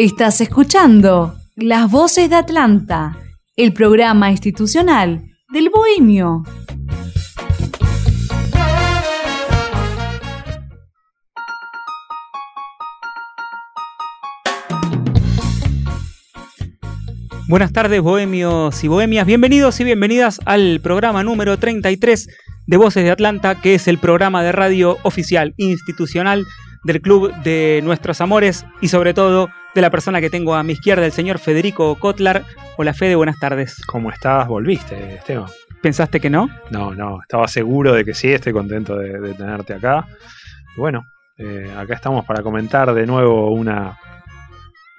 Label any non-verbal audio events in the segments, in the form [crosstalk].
Estás escuchando Las Voces de Atlanta, el programa institucional del Bohemio. Buenas tardes, bohemios y bohemias. Bienvenidos y bienvenidas al programa número 33 de Voces de Atlanta, que es el programa de radio oficial institucional del Club de Nuestros Amores y sobre todo de la persona que tengo a mi izquierda, el señor Federico Kotlar. Hola Fede, buenas tardes. ¿Cómo estás? ¿Volviste, Esteban? ¿Pensaste que no? No, no, estaba seguro de que sí, estoy contento de, de tenerte acá. Bueno, eh, acá estamos para comentar de nuevo una,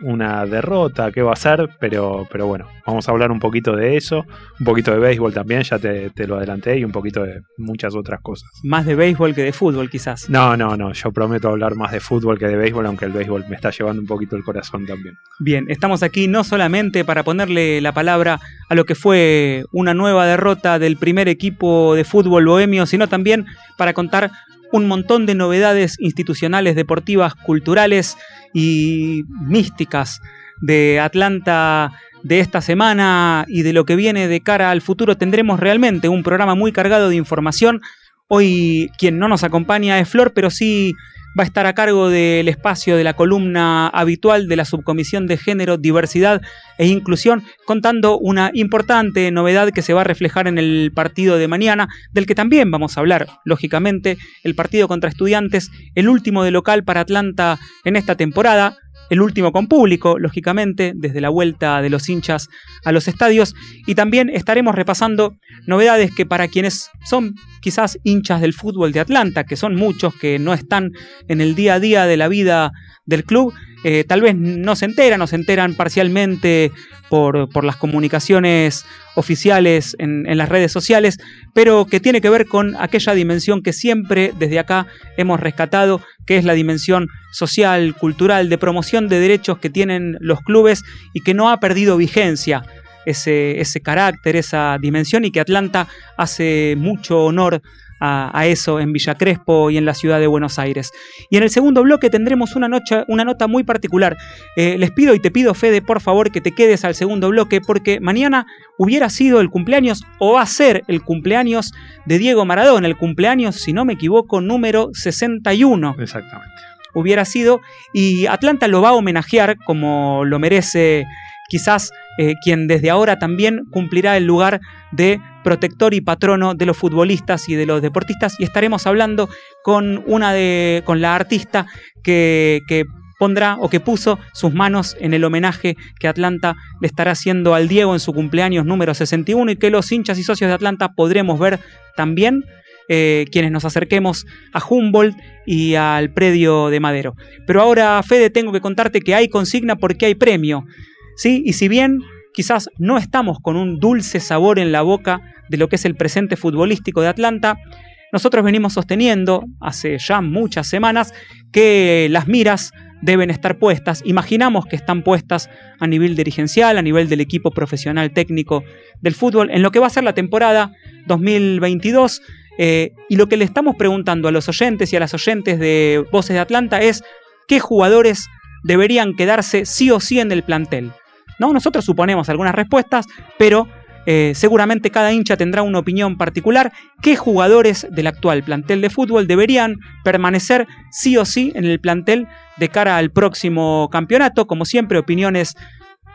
una derrota, qué va a ser, pero, pero bueno, vamos a hablar un poquito de eso, un poquito de béisbol también, ya te, te lo adelanté, y un poquito de muchas otras cosas. Más de béisbol que de fútbol, quizás. No, no, no, yo prometo hablar más de fútbol que de béisbol, aunque el béisbol me está llevando un poquito el corazón también. Bien, estamos aquí no solamente para ponerle la palabra a lo que fue una nueva derrota del primer equipo de fútbol bohemio, sino también para contar un montón de novedades institucionales, deportivas, culturales y místicas de Atlanta de esta semana y de lo que viene de cara al futuro. Tendremos realmente un programa muy cargado de información. Hoy quien no nos acompaña es Flor, pero sí va a estar a cargo del espacio de la columna habitual de la Subcomisión de Género, Diversidad e Inclusión, contando una importante novedad que se va a reflejar en el partido de mañana, del que también vamos a hablar, lógicamente, el partido contra estudiantes, el último de local para Atlanta en esta temporada. El último con público, lógicamente, desde la vuelta de los hinchas a los estadios. Y también estaremos repasando novedades que para quienes son quizás hinchas del fútbol de Atlanta, que son muchos que no están en el día a día de la vida del club, eh, tal vez no se enteran o se enteran parcialmente por, las comunicaciones oficiales en, en, las redes sociales, pero que tiene que ver con aquella dimensión que siempre desde acá hemos rescatado, que es la dimensión social, cultural, de promoción de derechos que tienen los clubes y que no ha perdido vigencia ese, ese carácter, esa dimensión y que Atlanta hace mucho honor a, a, eso en Villa Crespo y en la ciudad de Buenos Aires. Y en el segundo bloque tendremos una, noche, una nota muy particular. Eh, les pido y te pido, Fede, por favor, que te quedes al segundo bloque porque mañana hubiera sido el cumpleaños o va a ser el cumpleaños de Diego Maradona, el cumpleaños, si no me equivoco, número 61. Exactamente. Hubiera sido y Atlanta lo va a homenajear como lo merece quizás eh, quien desde ahora también cumplirá el lugar de protector y patrono de los futbolistas y de los deportistas y estaremos hablando con una de con la artista que, que pondrá o que puso sus manos en el homenaje que Atlanta le estará haciendo al Diego en su cumpleaños número 61 y que los hinchas y socios de Atlanta podremos ver también eh, quienes nos acerquemos a Humboldt y al predio de Madero. Pero ahora, Fede, tengo que contarte que hay consigna porque hay premio. ¿Sí? Y si bien quizás no estamos con un dulce sabor en la boca de lo que es el presente futbolístico de Atlanta, nosotros venimos sosteniendo hace ya muchas semanas que las miras deben estar puestas, imaginamos que están puestas a nivel dirigencial, a nivel del equipo profesional técnico del fútbol, en lo que va a ser la temporada 2022. Eh, y lo que le estamos preguntando a los oyentes y a las oyentes de Voces de Atlanta es qué jugadores deberían quedarse sí o sí en el plantel. ¿No? Nosotros suponemos algunas respuestas, pero eh, seguramente cada hincha tendrá una opinión particular. ¿Qué jugadores del actual plantel de fútbol deberían permanecer sí o sí en el plantel de cara al próximo campeonato? Como siempre, opiniones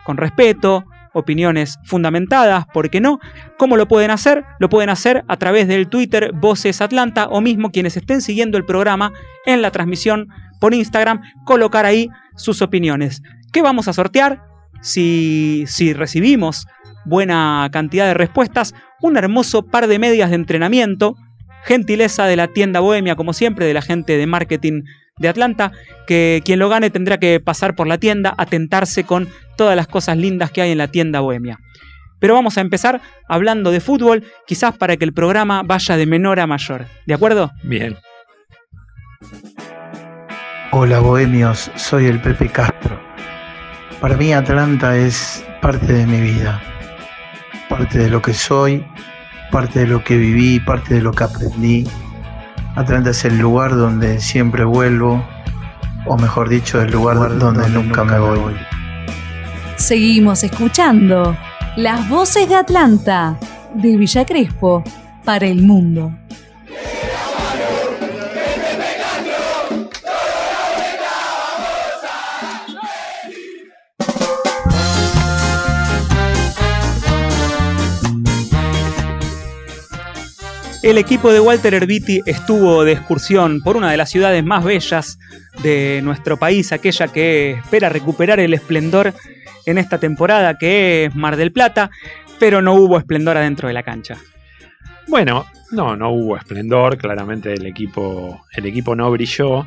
con respeto, opiniones fundamentadas, ¿por qué no? ¿Cómo lo pueden hacer? Lo pueden hacer a través del Twitter Voces Atlanta o mismo quienes estén siguiendo el programa en la transmisión por Instagram, colocar ahí sus opiniones. ¿Qué vamos a sortear? Si, si recibimos buena cantidad de respuestas, un hermoso par de medias de entrenamiento, gentileza de la tienda Bohemia, como siempre, de la gente de marketing de Atlanta, que quien lo gane tendrá que pasar por la tienda a tentarse con todas las cosas lindas que hay en la tienda Bohemia. Pero vamos a empezar hablando de fútbol, quizás para que el programa vaya de menor a mayor. ¿De acuerdo? Bien. Hola bohemios, soy el Pepe Castro. Para mí Atlanta es parte de mi vida, parte de lo que soy, parte de lo que viví, parte de lo que aprendí. Atlanta es el lugar donde siempre vuelvo, o mejor dicho, el lugar donde nunca me voy. Seguimos escuchando las voces de Atlanta, de Villa Crespo, para el mundo. El equipo de Walter Herbiti estuvo de excursión por una de las ciudades más bellas de nuestro país, aquella que espera recuperar el esplendor en esta temporada, que es Mar del Plata, pero no hubo esplendor adentro de la cancha. Bueno, no, no hubo esplendor, claramente el equipo, el equipo no brilló.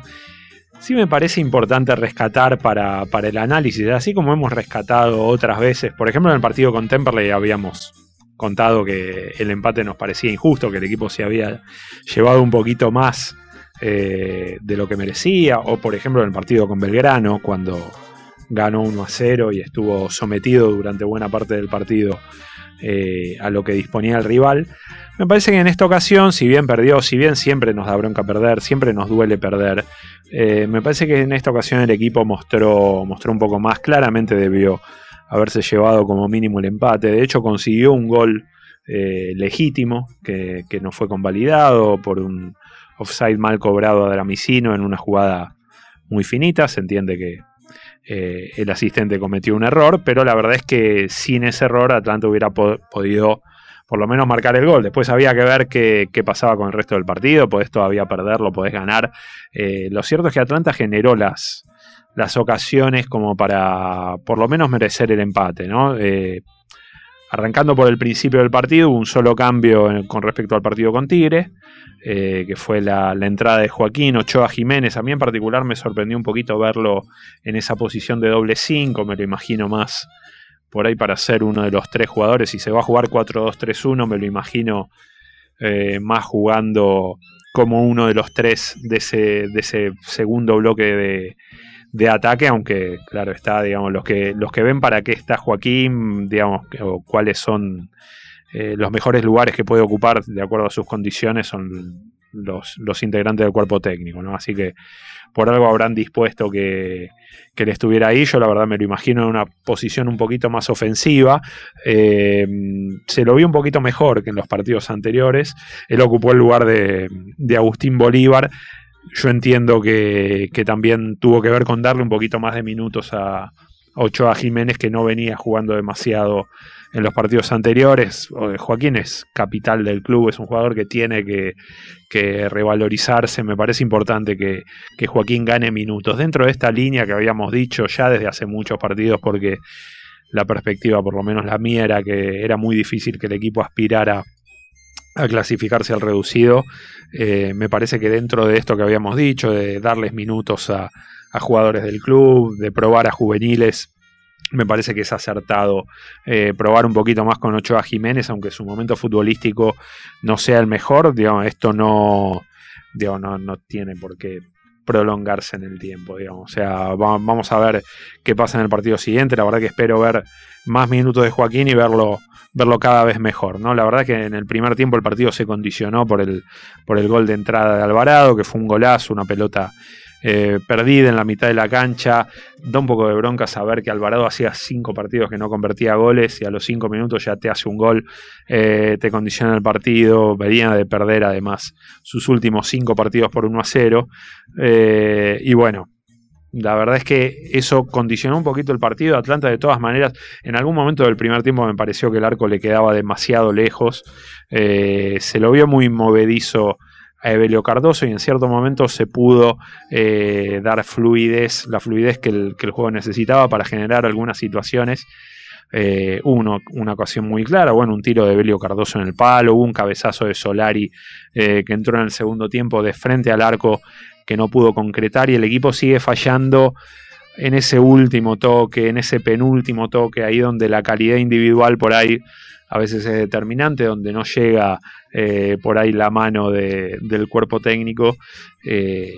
Sí me parece importante rescatar para, para el análisis, así como hemos rescatado otras veces, por ejemplo en el partido con Temperley habíamos contado que el empate nos parecía injusto, que el equipo se había llevado un poquito más eh, de lo que merecía, o por ejemplo en el partido con Belgrano, cuando ganó 1 a 0 y estuvo sometido durante buena parte del partido eh, a lo que disponía el rival. Me parece que en esta ocasión, si bien perdió, si bien siempre nos da bronca perder, siempre nos duele perder, eh, me parece que en esta ocasión el equipo mostró, mostró un poco más, claramente debió haberse llevado como mínimo el empate. De hecho, consiguió un gol eh, legítimo que, no fue convalidado por un offside mal cobrado a Dramicino en una jugada muy finita. Se entiende que eh, el asistente cometió un error, pero la verdad es que sin ese error Atlanta hubiera podido por lo menos marcar el gol. Después había que ver qué, pasaba con el resto del partido. Podés todavía perderlo, podés ganar. Eh, lo cierto es que Atlanta generó las, las ocasiones como para por lo menos merecer el empate, ¿no? Eh, arrancando por el principio del partido, hubo un solo cambio con respecto al partido con Tigre, eh, que fue la, entrada de Joaquín Ochoa Jiménez. A mí en particular me sorprendió un poquito verlo en esa posición de doble 5, me lo imagino más por ahí para ser uno de los tres jugadores. Si se va a jugar 4-2-3-1, me lo imagino eh, más jugando como uno de los tres de ese, de ese segundo bloque de, de ataque, aunque claro está, digamos, los que, los que ven para qué está Joaquín, digamos, o cuáles son eh, los mejores lugares que puede ocupar de acuerdo a sus condiciones son los, los, integrantes del cuerpo técnico, ¿no? Así que por algo habrán dispuesto que, que, él estuviera ahí. Yo la verdad me lo imagino en una posición un poquito más ofensiva. Eh, se lo vi un poquito mejor que en los partidos anteriores. Él ocupó el lugar de, de Agustín Bolívar yo entiendo que, también tuvo que ver con darle un poquito más de minutos a, Ochoa Jiménez, que no venía jugando demasiado en los partidos anteriores. Joaquín es capital del club, es un jugador que tiene que, revalorizarse. Me parece importante que, que, Joaquín gane minutos dentro de esta línea que habíamos dicho ya desde hace muchos partidos, porque la perspectiva, por lo menos la mía, era que era muy difícil que el equipo aspirara a clasificarse al reducido. Eh, me parece que dentro de esto que habíamos dicho, de darles minutos a, jugadores del club, de probar a juveniles, me parece que es acertado eh, probar un poquito más con Ochoa Jiménez, aunque su momento futbolístico no sea el mejor. Digamos, esto no, no, no tiene por qué prolongarse en el tiempo, digamos. O sea, vamos a ver qué pasa en el partido siguiente. La verdad que espero ver más minutos de Joaquín y verlo verlo cada vez mejor, ¿no? La verdad que en el primer tiempo el partido se condicionó por el, por el gol de entrada de Alvarado, que fue un golazo, una pelota eh, perdida en la mitad de la cancha. Da un poco de bronca saber que Alvarado hacía cinco partidos que no convertía goles y a los cinco minutos ya te hace un gol, eh, te condiciona el partido. Venía de perder además sus últimos cinco partidos por 1 a 0. Eh, y bueno, la verdad es que eso condicionó un poquito el partido. Atlanta, de todas maneras, en algún momento del primer tiempo me pareció que el arco le quedaba demasiado lejos. Se lo vio muy movedizo a Evelio Cardoso y en cierto momento se pudo eh, dar fluidez, la fluidez que el, juego necesitaba para generar algunas situaciones. Eh, uno, una ocasión muy clara, bueno, un tiro de Evelio Cardoso en el palo, un cabezazo de Solari que entró en el segundo tiempo de frente al arco que no pudo concretar y el equipo sigue fallando en ese último toque, en ese penúltimo toque, ahí donde la calidad individual por ahí a veces es determinante, donde no llega eh, por ahí la mano del cuerpo técnico. Eh,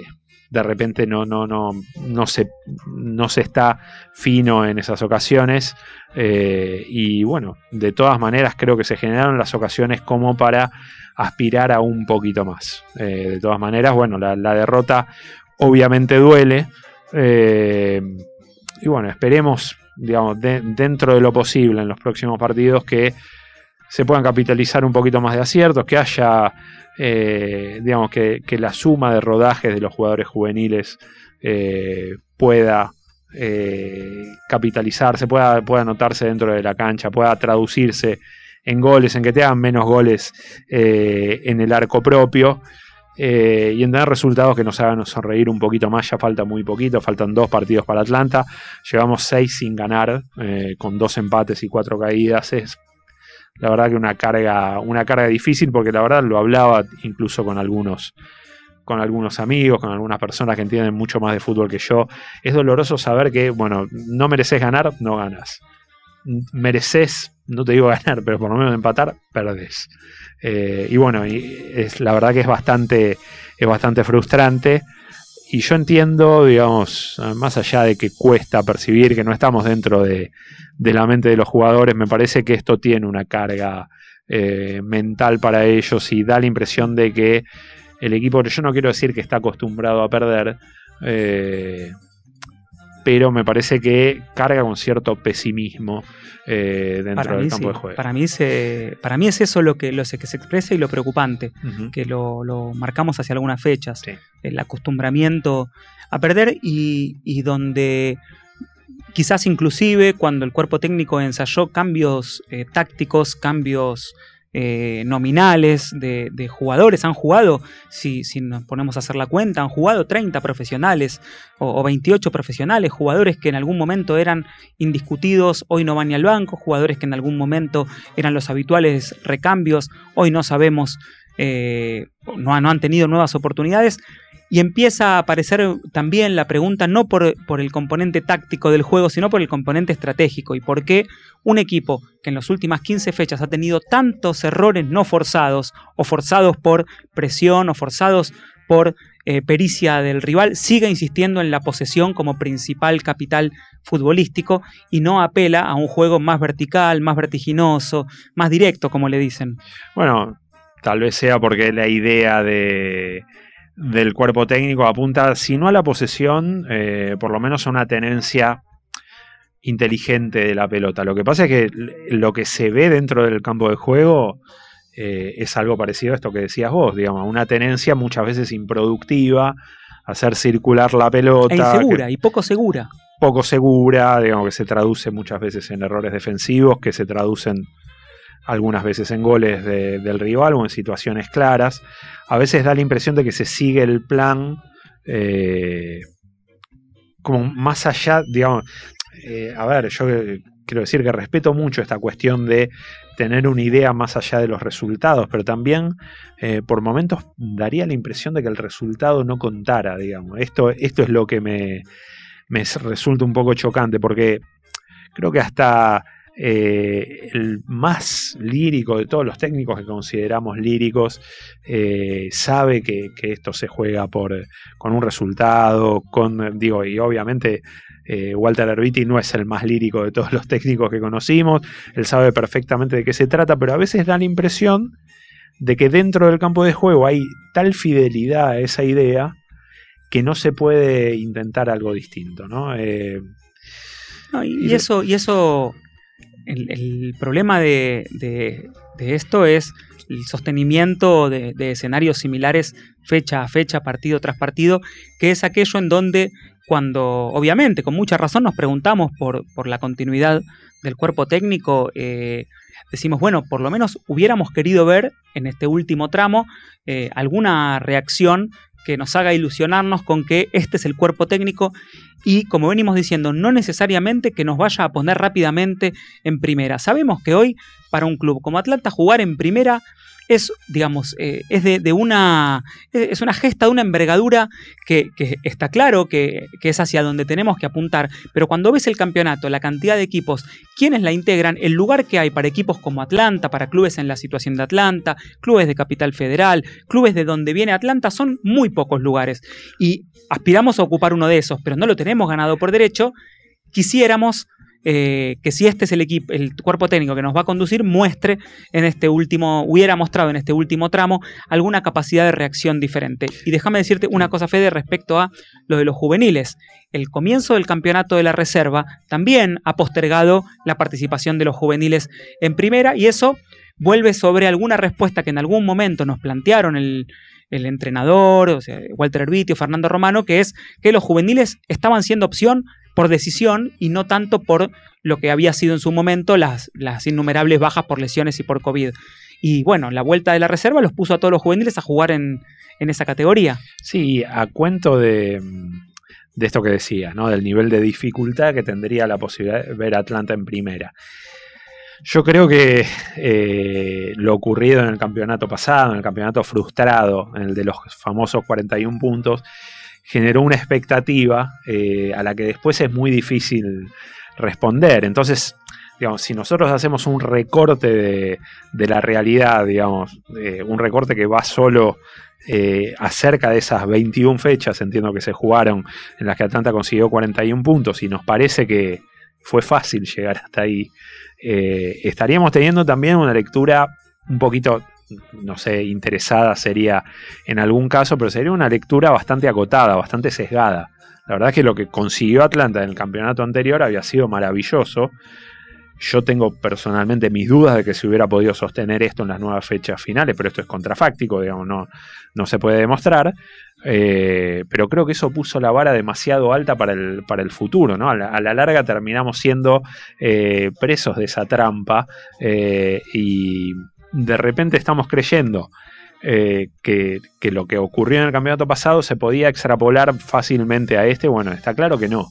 de repente no, no, no, no, se, no se está fino en esas ocasiones. eh, y bueno, de todas maneras creo que se generaron las ocasiones como para aspirar a un poquito más. De todas maneras, bueno, la, derrota obviamente duele. y bueno, esperemos, digamos, de- dentro de lo posible en los próximos partidos que se puedan capitalizar un poquito más de aciertos, que haya, eh, digamos, que, la suma de rodajes de los jugadores juveniles eh, pueda eh, capitalizarse, pueda, pueda anotarse dentro de la cancha, pueda traducirse en goles, en que te menos goles en el arco propio. y en tener resultados que nos hagan sonreír un poquito más, ya falta muy poquito, faltan dos partidos para Atlanta, llevamos seis sin ganar, con dos empates y cuatro caídas, es la verdad que una carga, una carga difícil, porque la verdad lo hablaba incluso con algunos, con algunos amigos, con algunas personas que entienden mucho más de fútbol que yo. Es doloroso saber que, bueno, no mereces ganar, no ganas. Mereces, no te digo [laughs] ganar, pero por lo menos empatar, perdés. Eh, y bueno, es, la verdad que es bastante, es bastante frustrante. Y yo entiendo, digamos, más allá de que cuesta percibir que no estamos dentro de, la mente de los jugadores, me parece que esto tiene una carga eh, mental para ellos y da la impresión de que el equipo, yo no quiero decir que está acostumbrado a perder, eh, pero me parece que carga con cierto pesimismo eh, dentro Para del campo sí. de juego. para, mí se, para mí es eso lo que, lo que se expresa y lo preocupante, que lo, lo marcamos hacia algunas fechas. Sí. El acostumbramiento a perder y, y donde quizás inclusive cuando el cuerpo técnico ensayó cambios eh, tácticos, cambios eh, nominales de, de jugadores, han jugado, si, nos ponemos a hacer la cuenta, han jugado 30 profesionales o, o 28 profesionales, jugadores que en algún momento eran indiscutidos, hoy no van ni al banco, jugadores que en algún momento eran los habituales recambios, hoy no sabemos, eh, no, han- tenido nuevas oportunidades. Y empieza a aparecer también la pregunta no por, por el componente táctico del juego, sino por el componente estratégico. Y por qué un equipo que en las últimas 15 fechas ha tenido tantos errores no forzados, o forzados por presión, o forzados por eh, pericia del rival, sigue insistiendo en la posesión como principal capital futbolístico y no apela a un juego más vertical, más vertiginoso, más directo, como le dicen. Bueno, tal vez sea porque la idea de, del cuerpo técnico apunta, si no a la posesión, eh, por lo menos a una tenencia inteligente de la pelota. Lo que pasa es que lo que se ve dentro del campo de juego eh, es algo parecido a esto que decías vos, digamos, una tenencia muchas veces improductiva, hacer circular la pelota. E que- insegura y poco segura. poco segura, digamos que se traduce muchas veces en errores defensivos, que se traducen algunas veces en goles de- del rival o en situaciones claras. A veces da la impresión de que se sigue el plan eh, como más allá, digamos, eh, a ver, yo eh, quiero decir que respeto mucho esta cuestión de tener una idea más allá de los resultados, pero también por momentos daría la impresión de que el resultado no contara, digamos. Esto, esto es lo que me, me resulta un poco chocante, porque creo que hasta eh, el más lírico de todos los técnicos que consideramos líricos eh, sabe que, que esto se juega por, con un resultado, con, digo, y obviamente eh, Walter Erviti no es el más lírico de todos los técnicos que conocimos, él sabe perfectamente de qué se trata, pero a veces da la impresión de que dentro del campo de juego hay tal fidelidad a esa idea que no se puede intentar algo distinto, ¿no? No, y, eso, y eso el, problema de, de- esto es el sostenimiento de, de escenarios similares fecha a fecha, partido tras partido, que es aquello en donde cuando, obviamente, con mucha razón nos preguntamos por, por la continuidad del cuerpo técnico, eh, decimos, bueno, por lo menos hubiéramos querido ver en este último tramo eh, alguna reacción que nos haga ilusionarnos con que este es el cuerpo técnico y como venimos diciendo, no necesariamente que nos vaya a poner rápidamente en primera. Sabemos que hoy para un club como Atlanta jugar en primera es, digamos, eh, es de, una, es una gesta de una envergadura que, que está claro que, que es hacia donde tenemos que apuntar, pero cuando ves el campeonato, la cantidad de equipos, quienes la integran, el lugar que hay para equipos como Atlanta, para clubes en la situación de Atlanta, clubes de Capital Federal, clubes de donde viene Atlanta, son muy pocos lugares. Y aspiramos a ocupar uno de esos, pero no lo tenemos ganado por derecho. Quisiéramos eh, que si este es el equipo, el cuerpo técnico que nos va a conducir, muestre en este último, hubiera mostrado en este último tramo alguna capacidad de reacción diferente. Y déjame decirte una cosa, Fede, respecto a lo de los juveniles. El comienzo del campeonato de la reserva también ha postergado la participación de los juveniles en primera y eso vuelve sobre alguna respuesta que en algún momento nos plantearon el, entrenador, Walter Herbiti o Fernando Romano, que es que los juveniles estaban siendo opción por decisión y no tanto por lo que había sido en su momento las, las innumerables bajas por lesiones y por COVID. Y bueno, la vuelta de la reserva los puso a todos los juveniles a jugar en, en esa categoría. Sí, a cuento de, de esto que decía, ¿no? Del nivel de dificultad que tendría la posibilidad de ver a Atlanta en primera. Yo creo que eh, lo ocurrido en el campeonato pasado, en el campeonato frustrado, en el de los famosos 41 puntos, generó una expectativa eh, a la que después es muy difícil responder. Entonces, digamos, si nosotros hacemos un recorte de, de la realidad, digamos, eh, un recorte que va solo eh, acerca de esas 21 fechas, entiendo que se jugaron, en las que Atlanta consiguió 41 puntos, y nos parece que fue fácil llegar hasta ahí, eh, estaríamos teniendo también una lectura un poquito, no sé, interesada sería en algún caso, pero sería una lectura bastante acotada, bastante sesgada. La verdad es que lo que consiguió Atlanta en el campeonato anterior había sido maravilloso. Yo tengo personalmente mis dudas de que se hubiera podido sostener esto en las nuevas fechas finales, pero esto es contrafáctico, digamos, no, no se puede demostrar. Eh, pero creo que eso puso la vara demasiado alta para el, para el futuro, ¿no? A la, larga terminamos siendo eh, presos de esa trampa eh, y de repente estamos creyendo eh, que, que lo que ocurrió en el campeonato pasado se podía extrapolar fácilmente a este. Bueno, está claro que no.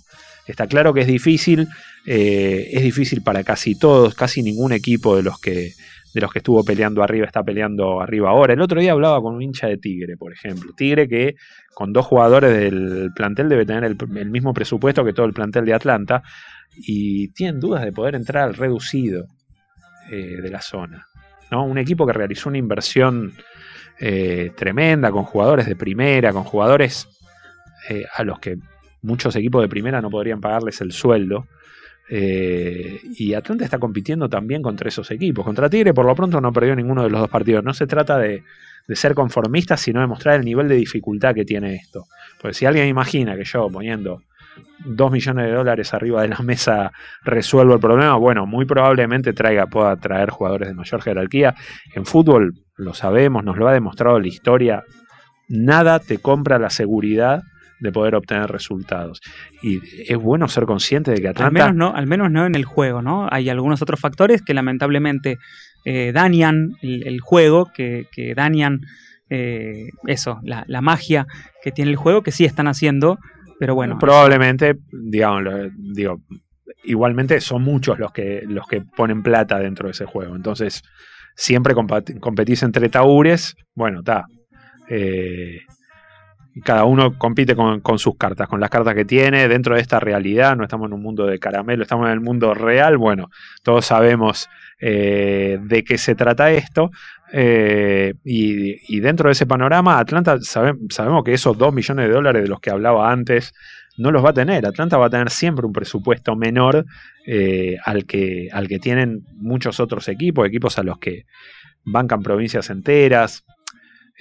Está claro que es difícil, eh, es difícil para casi todos, casi ningún equipo de los que de los que estuvo peleando arriba está peleando arriba ahora. El otro día hablaba con un hincha de Tigre, por ejemplo. Tigre que con dos jugadores del plantel debe tener el, mismo presupuesto que todo el plantel de Atlanta y tienen dudas de poder entrar al reducido eh, de la zona. Un equipo que realizó una inversión eh, tremenda con jugadores de primera, con jugadores eh, a los que muchos equipos de primera no podrían pagarles el sueldo. Eh, y Atlanta está compitiendo también contra esos equipos. Contra Tigre, por lo pronto, no perdió ninguno de los dos partidos. No se trata de, de ser conformistas, sino de mostrar el nivel de dificultad que tiene esto. Porque si alguien imagina que yo poniendo 2 millones de dólares arriba de la mesa resuelvo el problema, bueno, muy probablemente traiga, pueda traer jugadores de mayor jerarquía. En fútbol, lo sabemos, nos lo ha demostrado la historia, nada te compra la seguridad de poder obtener resultados. Y es bueno ser consciente de que Al Atlanta... menos, no, al menos no en el juego, ¿no? Hay algunos otros factores que lamentablemente eh, dañan el, el juego, que, que dañan eh, eso, la, la magia que tiene el juego, que sí están haciendo, pero bueno. probablemente, digamos, digo, igualmente son muchos los que, los que ponen plata dentro de ese juego. Entonces, siempre competís entre taúres, bueno, está. Eh, cada uno compite con, con sus cartas, con las cartas que tiene dentro de esta realidad. No estamos en un mundo de caramelo, estamos en el mundo real. Bueno, todos sabemos eh, de qué se trata esto. Eh, y, dentro de ese panorama, Atlanta sabe- sabemos que esos 2 millones de dólares de los que hablaba antes no los va a tener. Atlanta va a tener siempre un presupuesto menor eh, al, que, al que tienen muchos otros equipos, equipos a los que bancan provincias enteras.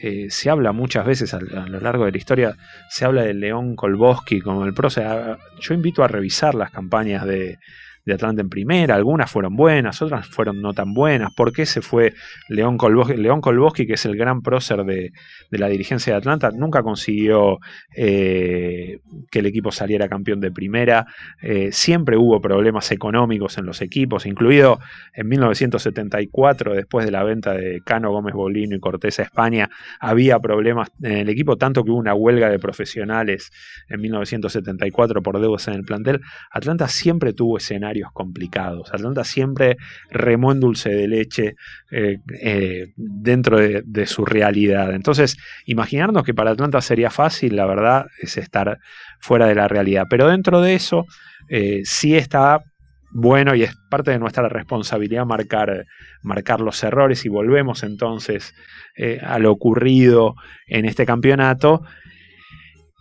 Eh, se habla muchas veces a, lo largo de la historia, se habla de León Kolboski como el pro. yo invito a revisar las campañas de, de Atlanta en primera. Algunas fueron buenas, otras fueron no tan buenas. ¿Por qué se fue León Kolboski? León Kolboski, que es el gran prócer de, de la dirigencia de Atlanta, nunca consiguió eh, que el equipo saliera campeón de primera. Eh, siempre hubo problemas económicos en los equipos, incluido en 1974, después de la venta de Cano, Gómez Bolino y Cortés a España, había problemas en el equipo, tanto que hubo una huelga de profesionales en 1974 por deudas en el plantel. Atlanta siempre tuvo escenarios complicados. Atlanta siempre remó en dulce de leche eh, eh, dentro de, su realidad. Entonces, imaginarnos que para Atlanta sería fácil, la verdad, es estar fuera de la realidad. Pero dentro de eso, eh, sí está bueno y es parte de nuestra responsabilidad marcar, marcar los errores y volvemos entonces a lo ocurrido en este campeonato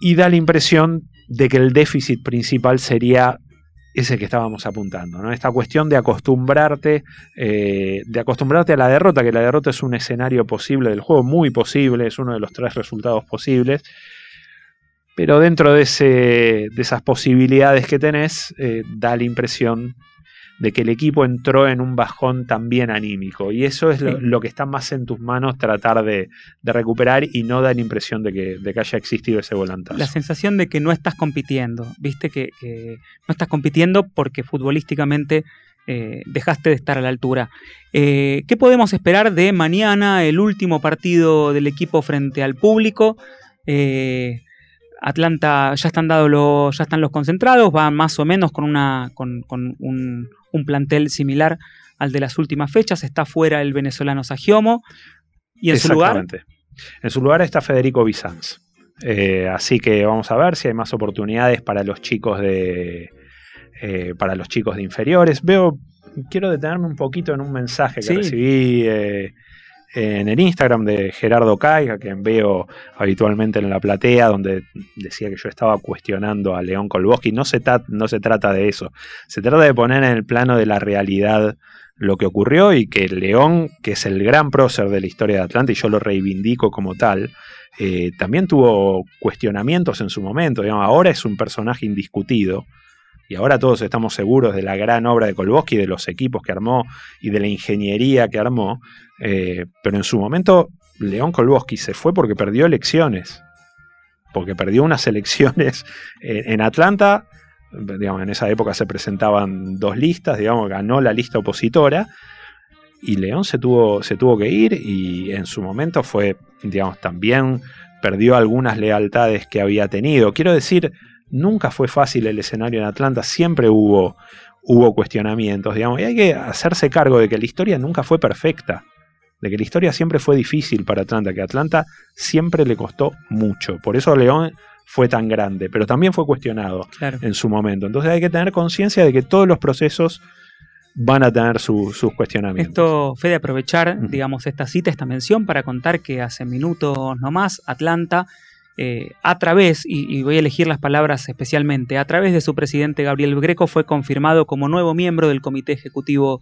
y da la impresión de que el déficit principal sería ese que estábamos apuntando, ¿no? Esta cuestión de acostumbrarte, eh, de acostumbrarte a la derrota, que la derrota es un escenario posible del juego, muy posible, es uno de los tres resultados posibles, pero dentro de, ese, de esas posibilidades que tenés, eh, da la impresión de que el equipo entró en un bajón también anímico. Y eso es lo, lo que está más en tus manos tratar de, de recuperar y no da la impresión de que, de que haya existido ese volantazo. La sensación de que no estás compitiendo, viste que, que no estás compitiendo porque futbolísticamente eh, dejaste de estar a la altura. Eh, ¿Qué podemos esperar de mañana, el último partido del equipo frente al público? Eh, Atlanta ya están dados los, ya están los concentrados, va más o menos con una con, con un, un plantel similar al de las últimas fechas. Está fuera el venezolano Sagiomo y en su lugar. En su lugar está Federico Bizanz. Eh, así que vamos a ver si hay más oportunidades para los chicos de. eh, para los chicos de inferiores. Veo. Quiero detenerme un poquito en un mensaje que Sí. recibí eh, en el Instagram de Gerardo Caiga, quien veo habitualmente en la platea, donde decía que yo estaba cuestionando a León Kolboski. No se, no se trata de eso. Se trata de poner en el plano de la realidad lo que ocurrió y que León, que es el gran prócer de la historia de Atlanta, y yo lo reivindico como tal, eh, también tuvo cuestionamientos en su momento. digamos, ahora es un personaje indiscutido. Y ahora todos estamos seguros de la gran obra de Kolboski, de los equipos que armó y de la ingeniería que armó. eh, pero en su momento, León Kolboski se fue porque perdió elecciones. Porque perdió unas [laughs] elecciones eh, en Atlanta digamos, en esa época se presentaban dos listas, digamos, ganó la lista opositora y León se tuvo, se tuvo que ir y en su momento fue, digamos, también perdió algunas lealtades que había tenido. Quiero decir, nunca fue fácil el escenario en Atlanta, siempre hubo, hubo cuestionamientos, digamos, y hay que hacerse cargo de que la historia nunca fue perfecta, de que la historia siempre fue difícil para Atlanta, que Atlanta siempre le costó mucho. Por eso León fue tan grande, pero también fue cuestionado claro. en su momento. Entonces hay que tener conciencia de que todos los procesos van a tener su- sus cuestionamientos. Esto, Fede, aprovechar, Ujú. digamos, esta cita, esta mención, para contar que hace minutos nomás, Atlanta, eh, a través, y, voy a elegir las palabras especialmente, a través de su presidente Gabriel Greco, fue confirmado como nuevo miembro del comité ejecutivo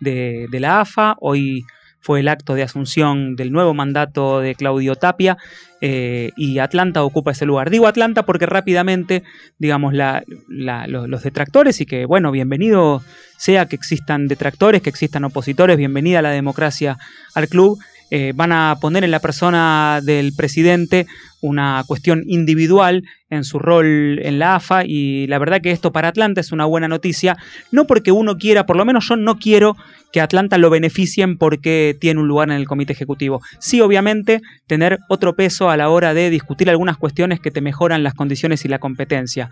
de, la AFA. Hoy fue el acto de asunción del nuevo mandato de Claudio Tapia eh, y Atlanta ocupa ese lugar. Digo Atlanta porque rápidamente, digamos, la- la- lo- los detractores y que, bueno, bienvenido sea que existan detractores, que existan opositores, bienvenida a la democracia al club, eh, van a poner en la persona del presidente una cuestión individual en su rol en la AFA y la verdad que esto para Atlanta es una buena noticia, no porque uno quiera, por lo menos yo no quiero que Atlanta lo beneficien porque tiene un lugar en el comité ejecutivo. Sí, obviamente, tener otro peso a la hora de discutir algunas cuestiones que te mejoran las condiciones y la competencia.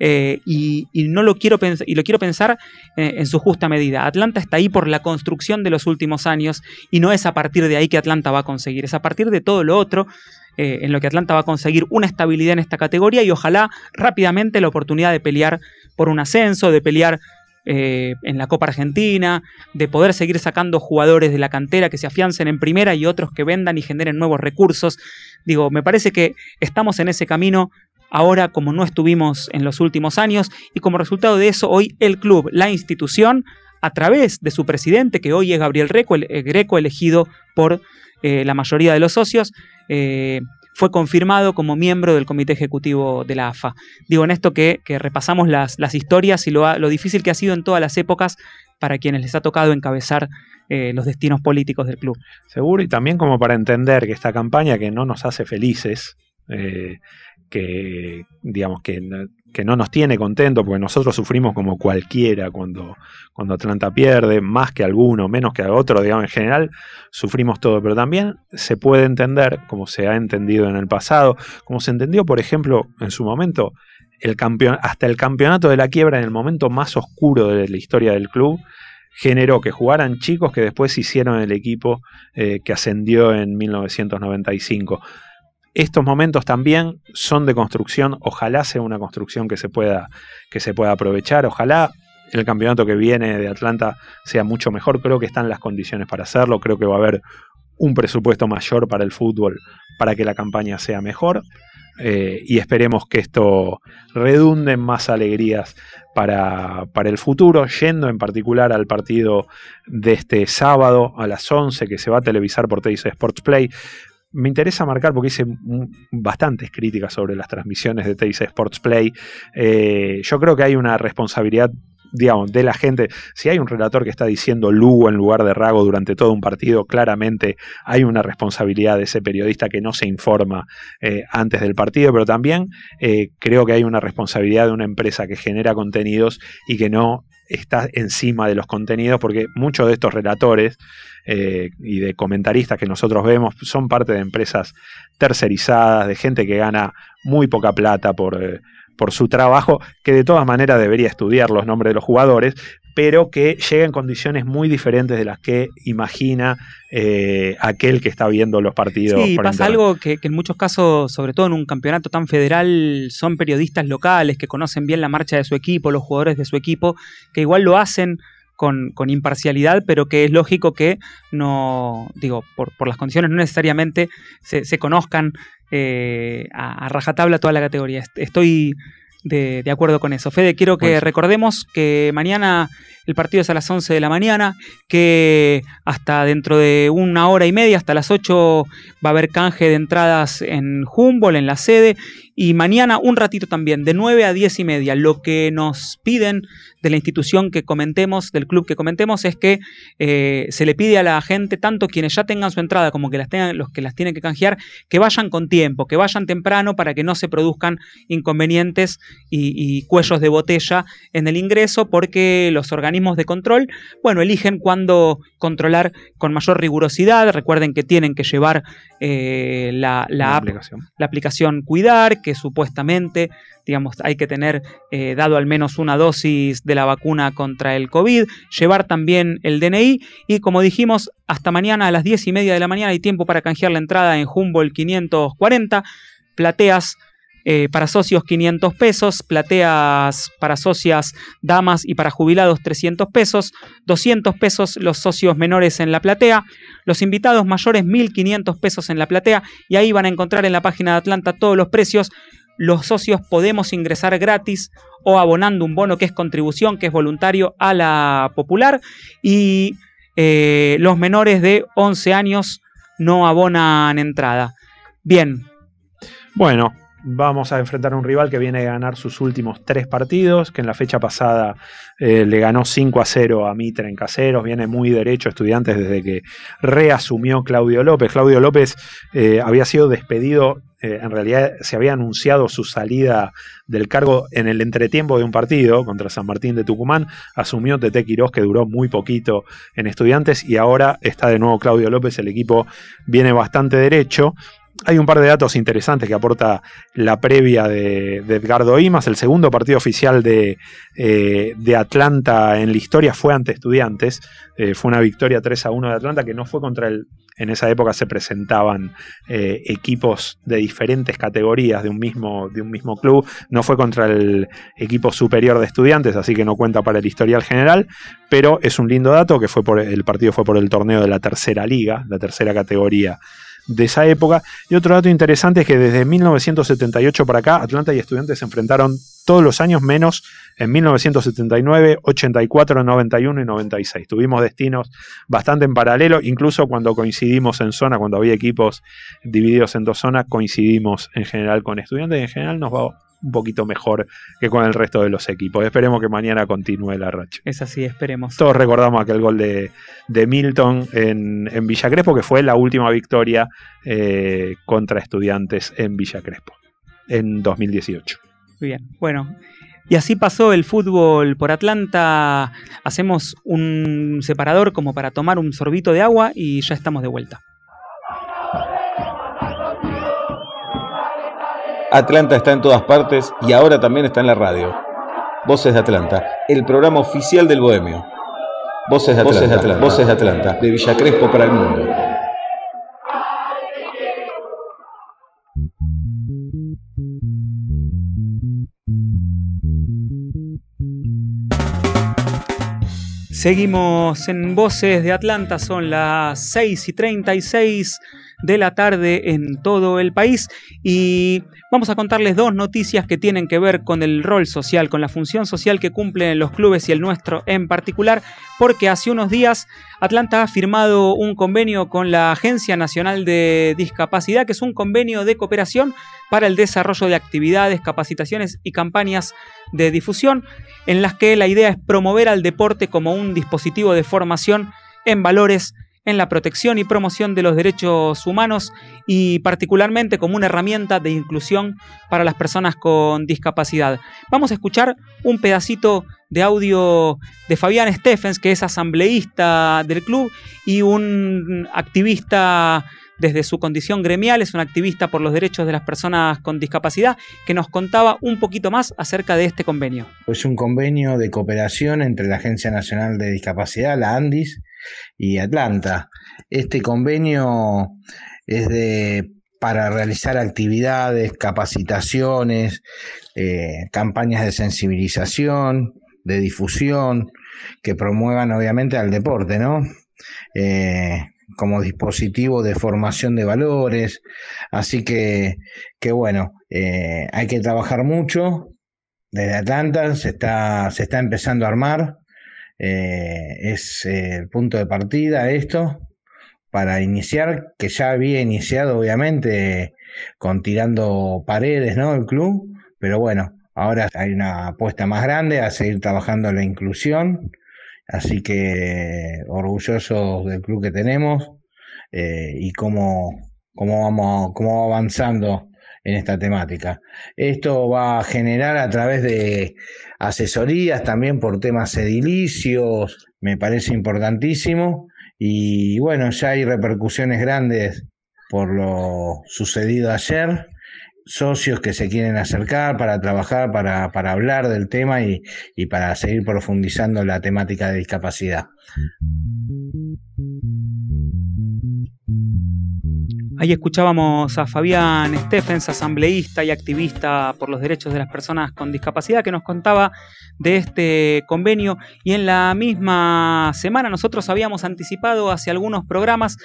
Eh, y, no lo quiero y lo quiero pensar eh, en su justa medida. Atlanta está ahí por la construcción de los últimos años y no es a partir de ahí que Atlanta va a conseguir, es a partir de todo lo otro eh, en lo que Atlanta va a conseguir una estabilidad en esta categoría y ojalá rápidamente la oportunidad de pelear por un ascenso, de pelear en la Copa Argentina, de poder seguir sacando jugadores de la cantera que se afiancen en primera y otros que vendan y generen nuevos recursos. Digo, me parece que estamos en ese camino ahora como no estuvimos en los últimos años y como resultado de eso hoy el club, la institución, a través de su presidente, que hoy es Gabriel Greco, el, el Greco elegido por eh, la mayoría de los socios, eh, fue confirmado como miembro del comité ejecutivo de la AFA. Digo en esto que, repasamos las, historias y lo, lo difícil que ha sido en todas las épocas para quienes les ha tocado encabezar eh, los destinos políticos del club. Seguro, y también como para entender que esta campaña que no nos hace felices, eh, que digamos que, que no nos tiene contento, porque nosotros sufrimos como cualquiera cuando, cuando Atlanta pierde, más que alguno, menos que a otro, digamos, en general sufrimos todo, pero también se puede entender, como se ha entendido en el pasado, como se entendió, por ejemplo, en su momento, el hasta el campeonato de la quiebra, en el momento más oscuro de la historia del club, generó que jugaran chicos que después hicieron el equipo eh, que ascendió en 1995. Estos momentos también son de construcción, ojalá sea una construcción que se pueda, que se pueda aprovechar, ojalá el campeonato que viene de Atlanta sea mucho mejor, creo que están las condiciones para hacerlo, creo que va a haber un presupuesto mayor para el fútbol para que la campaña sea mejor. Eh, y esperemos que esto redunde en más alegrías para, para el futuro, yendo en particular al partido de este sábado a las 11 que se va a televisar por Teis Sports Play. Me interesa marcar porque hice bastantes críticas sobre las transmisiones de Teis Sports Play. Eh, yo creo que hay una responsabilidad digamos, de la gente. Si hay un relator que está diciendo Lugo en lugar de Rago durante todo un partido, claramente hay una responsabilidad de ese periodista que no se informa eh, antes del partido, pero también eh, creo que hay una responsabilidad de una empresa que genera contenidos y que no está encima de los contenidos, porque muchos de estos relatores eh, y de comentaristas que nosotros vemos son parte de empresas tercerizadas, de gente que gana muy poca plata por, eh, por su trabajo, que de todas maneras debería estudiar los nombres de los jugadores, pero que llega en condiciones muy diferentes de las que imagina eh, aquel que está viendo los partidos. Sí, por pasa internet. algo que, que en muchos casos, sobre todo en un campeonato tan federal, son periodistas locales que conocen bien la marcha de su equipo, los jugadores de su equipo, que igual lo hacen con, con imparcialidad, pero que es lógico que no, digo, por, por las condiciones no necesariamente se, se conozcan eh, a, a rajatabla toda la categoría. Est- Estoy de, de acuerdo con eso. Fede, quiero que recordemos que mañana el partido es a las 11 de la mañana, que hasta dentro de una hora y media, hasta las 8, va a haber canje de entradas en Humboldt, en la sede, y mañana un ratito también, de 9 a 10 y media. Lo que nos piden de la institución que comentemos, del club que comentemos, es que eh, se le pide a la gente, tanto quienes ya tengan su entrada como que las tengan, los que las tienen que canjear, que vayan con tiempo, que vayan temprano para que no se produzcan inconvenientes y, y cuellos de botella en el ingreso, porque los organismos de control, bueno, eligen cuándo controlar con mayor rigurosidad. Recuerden que tienen que llevar eh, la, la La app aplicación. la aplicación Cuidar, que supuestamente, digamos, hay que tener eh, dado al menos una dosis de la vacuna contra el COVID, llevar también el DNI y como dijimos, hasta mañana a las 10 y media de la mañana hay tiempo para canjear la entrada en Humboldt 540, plateas eh, para socios 500 pesos, plateas para socias damas y para jubilados 300 pesos, 200 pesos los socios menores en la platea, los invitados mayores 1.500 pesos en la platea y ahí van a encontrar en la página de Atlanta todos los precios. Los socios podemos ingresar gratis o abonando un bono que es contribución, que es voluntario a la popular y eh, los menores de 11 años no abonan entrada. Bien, Bueno, vamos a enfrentar a un rival que viene a ganar sus últimos tres partidos, que en la fecha pasada eh, le ganó 5 a 0 a Mitre en Caseros, viene muy derecho estudiantes desde que reasumió Claudio López. Claudio López eh, había sido despedido, eh, en realidad se había anunciado su salida del cargo en el entretiempo de un partido contra San Martín de Tucumán, asumió Tete Quirós que duró muy poquito en estudiantes y ahora está de nuevo Claudio López, el equipo viene bastante derecho. Hay un par de datos interesantes que aporta la previa de, Edgardo Imas. El segundo partido oficial de, eh, de Atlanta en la historia fue ante Estudiantes. Eh, fue una victoria 3 a 1 de Atlanta que no fue contra el. En esa época se presentaban eh, equipos de diferentes categorías de un, mismo, de un mismo club. No fue contra el equipo superior de Estudiantes, así que no cuenta para el historial general. Pero es un lindo dato que fue por, el partido fue por el torneo de la tercera liga, la tercera categoría de esa época. Y otro dato interesante es que desde 1978 para acá, Atlanta y Estudiantes se enfrentaron todos los años menos en 1979, 84, 91 y 96. Tuvimos destinos bastante en paralelo, incluso cuando coincidimos en zona, cuando había equipos divididos en dos zonas, coincidimos en general con Estudiantes y en general nos va un poquito mejor que con el resto de los equipos. Esperemos que mañana continúe la racha. es así, esperemos. Todos recordamos aquel gol de, de Milton en, en Villa Crespo, que fue la última victoria eh, contra estudiantes en Villa Crespo, en 2018. Bien, bueno. Y así pasó el fútbol por Atlanta. Hacemos un separador como para tomar un sorbito de agua y ya estamos de vuelta. Atlanta está en todas partes y ahora también está en la radio. Voces de Atlanta, el programa oficial del Bohemio. Voces de Atlanta, Voces de Atlanta, de Villa Crespo para el mundo. Seguimos en Voces de Atlanta, son las 6 y 36 de la tarde en todo el país. Y vamos a contarles dos noticias que tienen que ver con el rol social, con la función social que cumplen los clubes y el nuestro en particular, porque hace unos días Atlanta ha firmado un convenio con la Agencia Nacional de Discapacidad, que es un convenio de cooperación para el desarrollo de actividades, capacitaciones y campañas de difusión, en las que la idea es promover al deporte como un dispositivo de formación en valores en la protección y promoción de los derechos humanos y particularmente como una herramienta de inclusión para las personas con discapacidad. Vamos a escuchar un pedacito de audio de Fabián Stephens, que es asambleísta del club y un activista desde su condición gremial, es un activista por los derechos de las personas con discapacidad, que nos contaba un poquito más acerca de este convenio. Es un convenio de cooperación entre la Agencia Nacional de Discapacidad, la ANDIS, y Atlanta. Este convenio es de para realizar actividades, capacitaciones, eh, campañas de sensibilización, de difusión, que promuevan obviamente al deporte, ¿no? Eh, como dispositivo de formación de valores. Así que, que bueno, eh, hay que trabajar mucho. Desde Atlanta se está, se está empezando a armar. Eh, es eh, el punto de partida esto para iniciar, que ya había iniciado obviamente con tirando paredes, ¿no? El club, pero bueno, ahora hay una apuesta más grande a seguir trabajando la inclusión, así que orgullosos del club que tenemos eh, y cómo, cómo vamos, cómo va avanzando en esta temática. Esto va a generar a través de asesorías también por temas edilicios, me parece importantísimo. Y bueno, ya hay repercusiones grandes por lo sucedido ayer, socios que se quieren acercar para trabajar, para, para hablar del tema y, y para seguir profundizando la temática de discapacidad. Ahí escuchábamos a Fabián Stephens, asambleísta y activista por los derechos de las personas con discapacidad, que nos contaba de este convenio. Y en la misma semana nosotros habíamos anticipado hacia algunos programas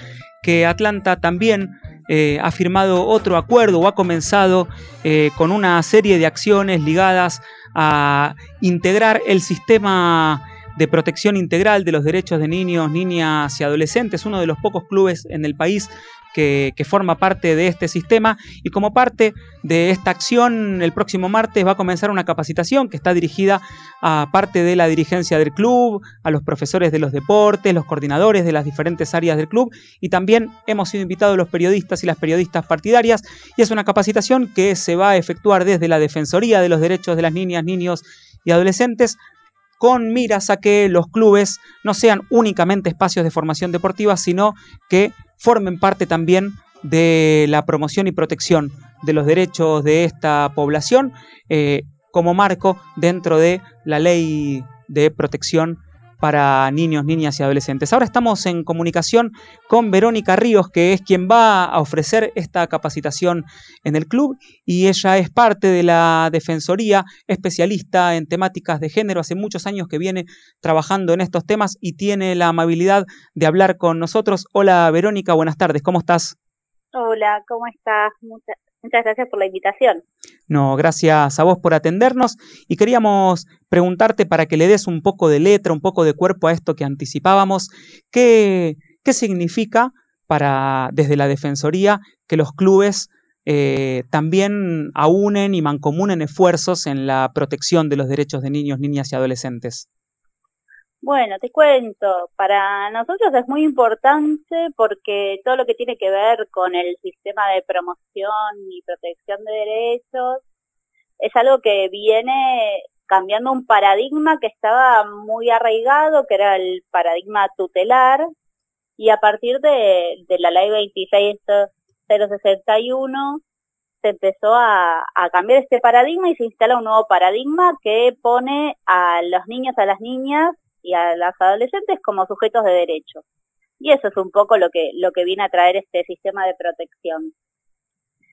que Atlanta también eh, ha firmado otro acuerdo o ha comenzado eh, con una serie de acciones ligadas a integrar el sistema de protección integral de los derechos de niños, niñas y adolescentes, uno de los pocos clubes en el país que, forma parte de este sistema y como parte de esta acción el próximo martes va a comenzar una capacitación que está dirigida a parte de la dirigencia del club, a los profesores de los deportes, los coordinadores de las diferentes áreas del club y también hemos sido invitados los periodistas y las periodistas partidarias y es una capacitación que se va a efectuar desde la Defensoría de los Derechos de las Niñas, Niños y Adolescentes con miras a que los clubes no sean únicamente espacios de formación deportiva, sino que formen parte también de la promoción y protección de los derechos de esta población eh, como marco dentro de la ley de protección para niños, niñas y adolescentes. Ahora estamos en comunicación con Verónica Ríos, que es quien va a ofrecer esta capacitación en el club y ella es parte de la Defensoría, especialista en temáticas de género, hace muchos años que viene trabajando en estos temas y tiene la amabilidad de hablar con nosotros. Hola Verónica, buenas tardes, ¿cómo estás? Hola, ¿cómo estás? Muchas, muchas gracias por la invitación. No, gracias a vos por atendernos y queríamos preguntarte para que le des un poco de letra, un poco de cuerpo a esto que anticipábamos, ¿qué, qué significa para desde la Defensoría que los clubes eh, también aúnen y mancomunen esfuerzos en la protección de los derechos de niños, niñas y adolescentes? Bueno, te cuento, para nosotros es muy importante porque todo lo que tiene que ver con el sistema de promoción y protección de derechos es algo que viene cambiando un paradigma que estaba muy arraigado, que era el paradigma tutelar, y a partir de, la ley 26061 se empezó a cambiar este paradigma y se instala un nuevo paradigma que pone a los niños, a las niñas y a las adolescentes como sujetos de derecho. Y eso es un poco lo que, lo que viene a traer este sistema de protección.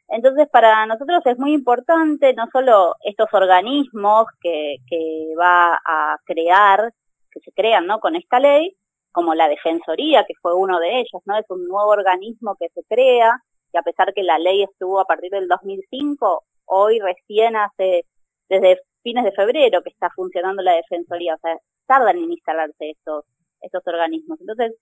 Entonces, para nosotros es muy importante no solo estos organismos que, que va a crear, que se crean ¿no? con esta ley, como la Defensoría, que fue uno de ellos, ¿no? Es un nuevo organismo que se crea, que a pesar que la ley estuvo a partir del 2005, hoy recién hace, desde fines de febrero que está funcionando la Defensoría, o sea, tardan en instalarse estos, organismos. Entonces,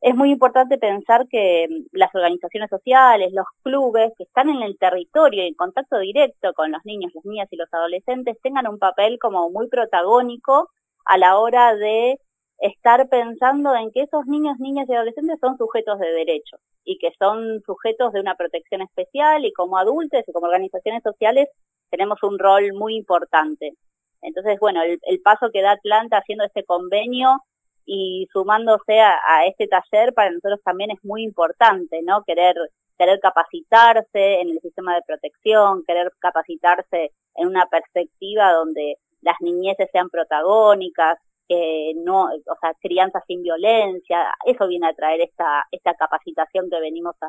es muy importante pensar que mm, las organizaciones sociales, los clubes que están en el territorio y en contacto directo con los niños, las niñas y los adolescentes tengan un papel como muy protagónico a la hora de estar pensando en que esos niños, niñas y adolescentes son sujetos de derecho y que son sujetos de una protección especial y como adultos y como organizaciones sociales tenemos un rol muy importante. Entonces, bueno, el, paso que da Atlanta haciendo este convenio y sumándose a, este taller para nosotros también es muy importante, ¿no? Querer, querer capacitarse en el sistema de protección, querer capacitarse en una perspectiva donde las niñeces sean protagónicas, que no, o sea, crianza sin violencia, eso viene a traer esta, esta capacitación que venimos a,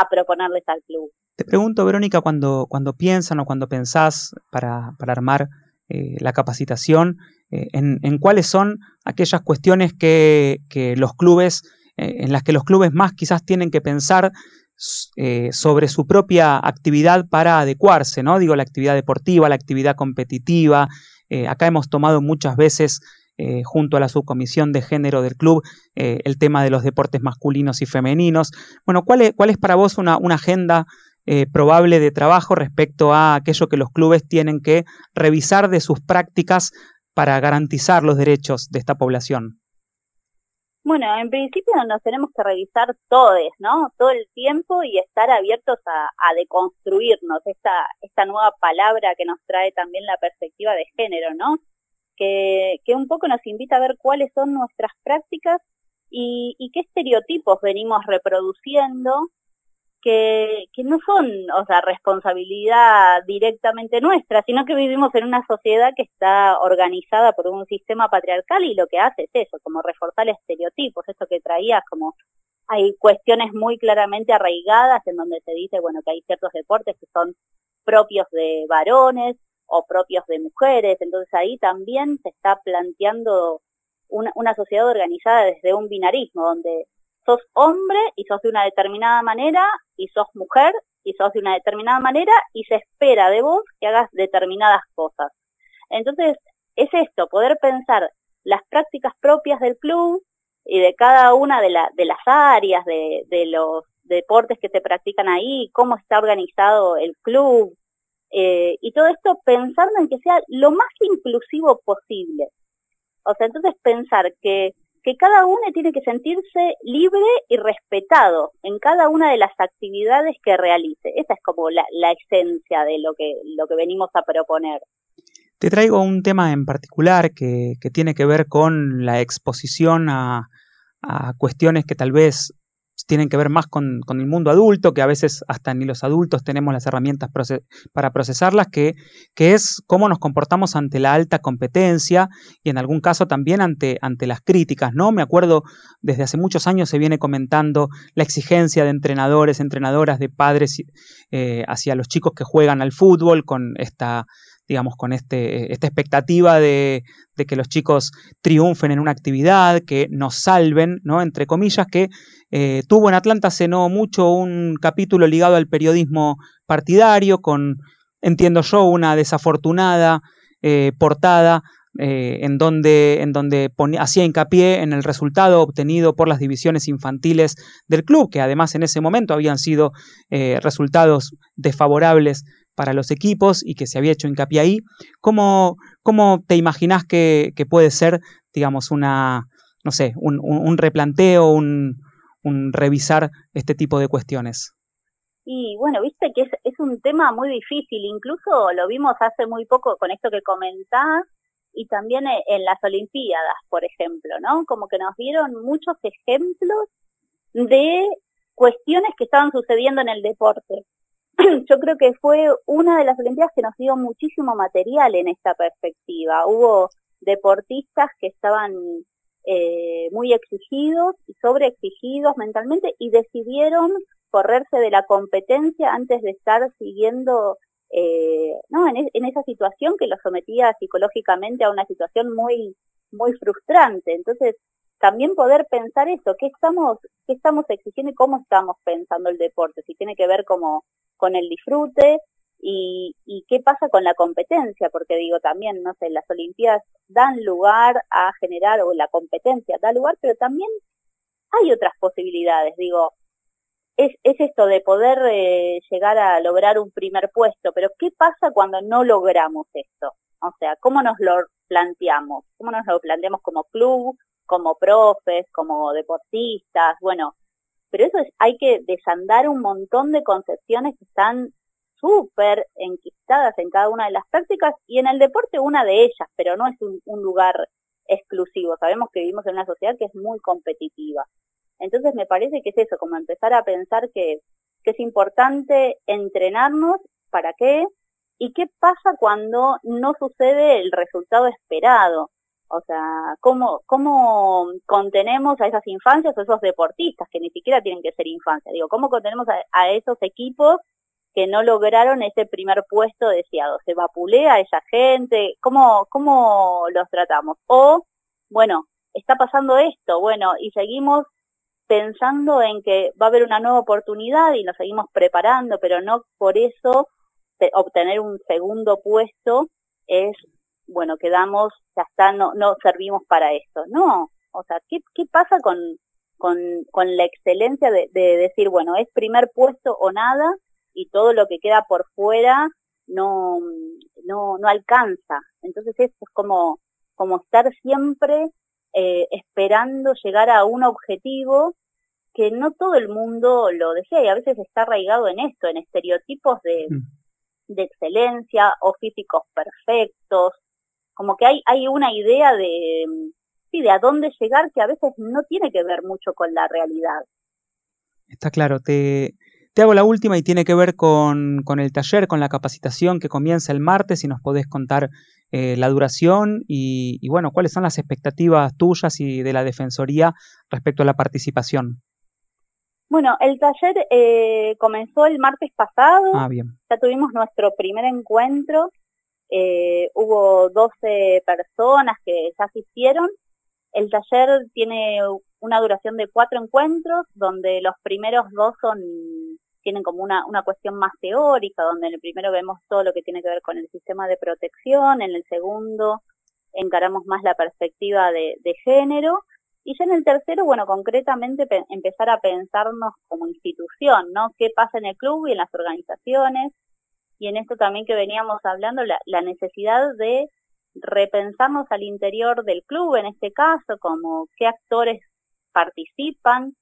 a proponerles al club. Te pregunto, Verónica, cuando, cuando piensan o cuando pensás para, para armar eh, la capacitación, eh, en, cuáles son aquellas cuestiones que, los clubes, eh, en las que los clubes más quizás tienen que pensar sobre su propia actividad para adecuarse, ¿no? Digo, la actividad deportiva, la actividad competitiva. Acá hemos tomado muchas veces junto a la subcomisión de género del club, el tema de los deportes masculinos y femeninos. Bueno, ¿cuál es, para vos una agenda eh, probable de trabajo respecto a aquello que los clubes tienen que revisar de sus prácticas para garantizar los derechos de esta población? Bueno, en principio nos tenemos que revisar todos, ¿no? Todo el tiempo y estar abiertos a, a, deconstruirnos, esta, esta nueva palabra que nos trae también la perspectiva de género, ¿no? que, que un poco nos invita a ver cuáles son nuestras prácticas y, y qué estereotipos venimos reproduciendo que, que no son, o sea, responsabilidad directamente nuestra, sino que vivimos en una sociedad que está organizada por un sistema patriarcal y lo que hace es eso, como reforzar estereotipos, esto que traías como hay cuestiones muy claramente arraigadas en donde se dice, bueno, que hay ciertos deportes que son propios de varones, o propios de mujeres. Entonces ahí también se está planteando una, una sociedad organizada desde un binarismo, donde sos hombre y sos de una determinada manera y sos mujer y sos de una determinada manera y se espera de vos que hagas determinadas cosas. Entonces, es esto, poder pensar las prácticas propias del club y de cada una de, la, de las áreas, de, de los deportes que se practican ahí, cómo está organizado el club, eh, y todo esto pensando en que sea lo más inclusivo posible. O sea, entonces pensar que, que cada uno tiene que sentirse libre y respetado en cada una de las actividades que realice. Esa es como la, la esencia de lo que, lo que venimos a proponer. Te traigo un tema en particular que, que tiene que ver con la exposición a, a cuestiones que tal vez tienen que ver más con, con, el mundo adulto, que a veces hasta ni los adultos tenemos las herramientas para procesarlas, que, que, es cómo nos comportamos ante la alta competencia y en algún caso también ante, ante las críticas, ¿no? Me acuerdo, desde hace muchos años se viene comentando la exigencia de entrenadores, entrenadoras, de padres eh, hacia los chicos que juegan al fútbol con esta digamos, con este, esta expectativa de, de, que los chicos triunfen en una actividad, que nos salven, ¿no? Entre comillas, que eh, tuvo en Atlanta hace no mucho un capítulo ligado al periodismo partidario, con, entiendo yo, una desafortunada eh, portada eh, en donde, en donde hacía hincapié en el resultado obtenido por las divisiones infantiles del club, que además en ese momento habían sido resultados desfavorables para los equipos y que se había hecho hincapié ahí. ¿Cómo, cómo te imaginas que, que, puede ser, digamos, una, no sé, un, un, un replanteo, un, un, revisar este tipo de cuestiones? Y bueno, viste que es, es un tema muy difícil, incluso lo vimos hace muy poco con esto que comentás, y también en las Olimpiadas, por ejemplo, ¿no? Como que nos dieron muchos ejemplos de cuestiones que estaban sucediendo en el deporte [clears throat] yo creo que fue una de las Olimpiadas que nos dio muchísimo material en esta perspectiva. Hubo deportistas que estaban eh, muy exigidos y sobreexigidos mentalmente y decidieron correrse de la competencia antes de estar siguiendo eh, no en, en, esa situación que los sometía psicológicamente a una situación muy muy frustrante. Entonces también poder pensar eso qué estamos qué estamos exigiendo y cómo estamos pensando el deporte si tiene que ver como con el disfrute y, y qué pasa con la competencia, porque digo también, no sé, las Olimpiadas dan lugar a generar, o la competencia da lugar, pero también hay otras posibilidades, digo, es, es esto de poder eh, llegar a lograr un primer puesto, pero ¿qué pasa cuando no logramos esto? O sea, ¿cómo nos lo planteamos? ¿Cómo nos lo planteamos como club, como profes, como deportistas? Bueno, pero eso es, hay que desandar un montón de concepciones que están súper enquistadas en cada una de las prácticas y en el deporte una de ellas, pero no es un, un lugar exclusivo. Sabemos que vivimos en una sociedad que es muy competitiva. Entonces me parece que es eso, como empezar a pensar que, que es importante entrenarnos, ¿para qué? ¿Y qué pasa cuando no sucede el resultado esperado? O sea, ¿cómo, cómo contenemos a esas infancias o esos deportistas que ni siquiera tienen que ser infancias? Digo, ¿cómo contenemos a esos equipos que no lograron ese primer puesto deseado? ¿Se vapulea esa gente? ¿Cómo, cómo los tratamos? O, bueno, está pasando esto, bueno, y seguimos pensando en que va a haber una nueva oportunidad y nos seguimos preparando, pero no por eso obtener un segundo puesto es bueno, quedamos, ya está, no, no servimos para esto. No, o sea, ¿qué, qué pasa con, con, con la excelencia de, de decir, bueno, es primer puesto o nada y todo lo que queda por fuera no, no, no alcanza. Entonces esto es como, como estar siempre eh, esperando llegar a un objetivo que no todo el mundo lo desea y a veces está arraigado en esto, en estereotipos de, de excelencia o físicos perfectos como que hay, hay una idea de, sí, de a dónde llegar que a veces no tiene que ver mucho con la realidad. Está claro, te, te hago la última y tiene que ver con, con, el taller, con la capacitación que comienza el martes, si nos podés contar eh, la duración y, y, bueno, cuáles son las expectativas tuyas y de la Defensoría respecto a la participación. Bueno, el taller eh, comenzó el martes pasado. Ah, bien. Ya tuvimos nuestro primer encuentro eh, hubo 12 personas que ya asistieron. El taller tiene una duración de cuatro encuentros, donde los primeros dos son tienen como una, una cuestión más teórica, donde en el primero vemos todo lo que tiene que ver con el sistema de protección, en el segundo encaramos más la perspectiva de, género, y ya en el tercero, bueno, concretamente empezar a pensarnos como institución, ¿no? ¿Qué pasa en el club y en las organizaciones? y en esto también que veníamos hablando, la, la necesidad de repensarnos al interior del club, en este caso, como qué actores participan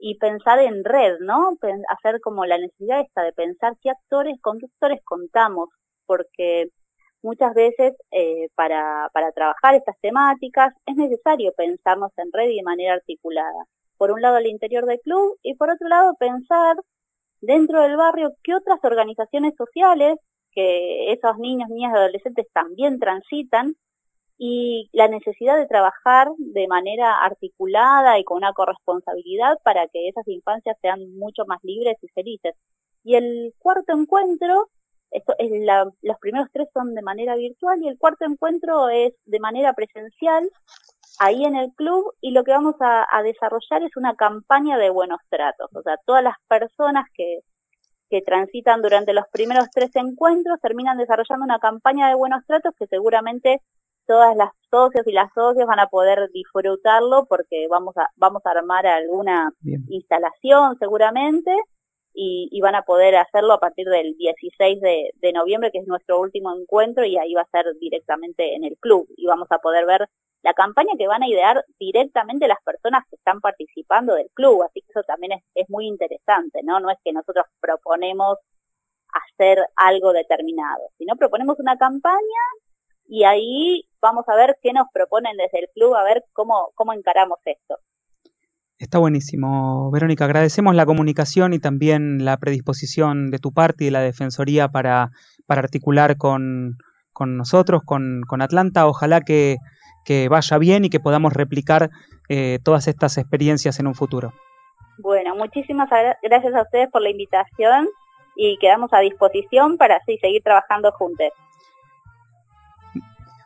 y pensar en red, ¿no? Hacer como la necesidad esta de pensar qué actores, con qué actores contamos, porque muchas veces eh, para, para trabajar estas temáticas es necesario pensarnos en red y de manera articulada. Por un lado al interior del club y por otro lado pensar dentro del barrio qué otras organizaciones sociales que esos niños, niñas y adolescentes también transitan y la necesidad de trabajar de manera articulada y con una corresponsabilidad para que esas infancias sean mucho más libres y felices. Y el cuarto encuentro, esto es la, los primeros tres son de manera virtual y el cuarto encuentro es de manera presencial ahí en el club y lo que vamos a, a, desarrollar es una campaña de buenos tratos. O sea, todas las personas que, que transitan durante los primeros tres encuentros terminan desarrollando una campaña de buenos tratos que seguramente todas las socios y las socias van a poder disfrutarlo porque vamos a, vamos a armar alguna Bien. instalación seguramente y, y, van a poder hacerlo a partir del 16 de, de noviembre, que es nuestro último encuentro, y ahí va a ser directamente en el club. Y vamos a poder ver la campaña que van a idear directamente las personas que están participando del club, así que eso también es, es muy interesante, ¿no? No es que nosotros proponemos hacer algo determinado, sino proponemos una campaña y ahí vamos a ver qué nos proponen desde el club, a ver cómo, cómo encaramos esto. Está buenísimo, Verónica. Agradecemos la comunicación y también la predisposición de tu parte y de la Defensoría para, para articular con, con nosotros, con, con Atlanta. Ojalá que, que vaya bien y que podamos replicar eh, todas estas experiencias en un futuro. Bueno, muchísimas gracias a ustedes por la invitación y quedamos a disposición para así seguir trabajando juntos.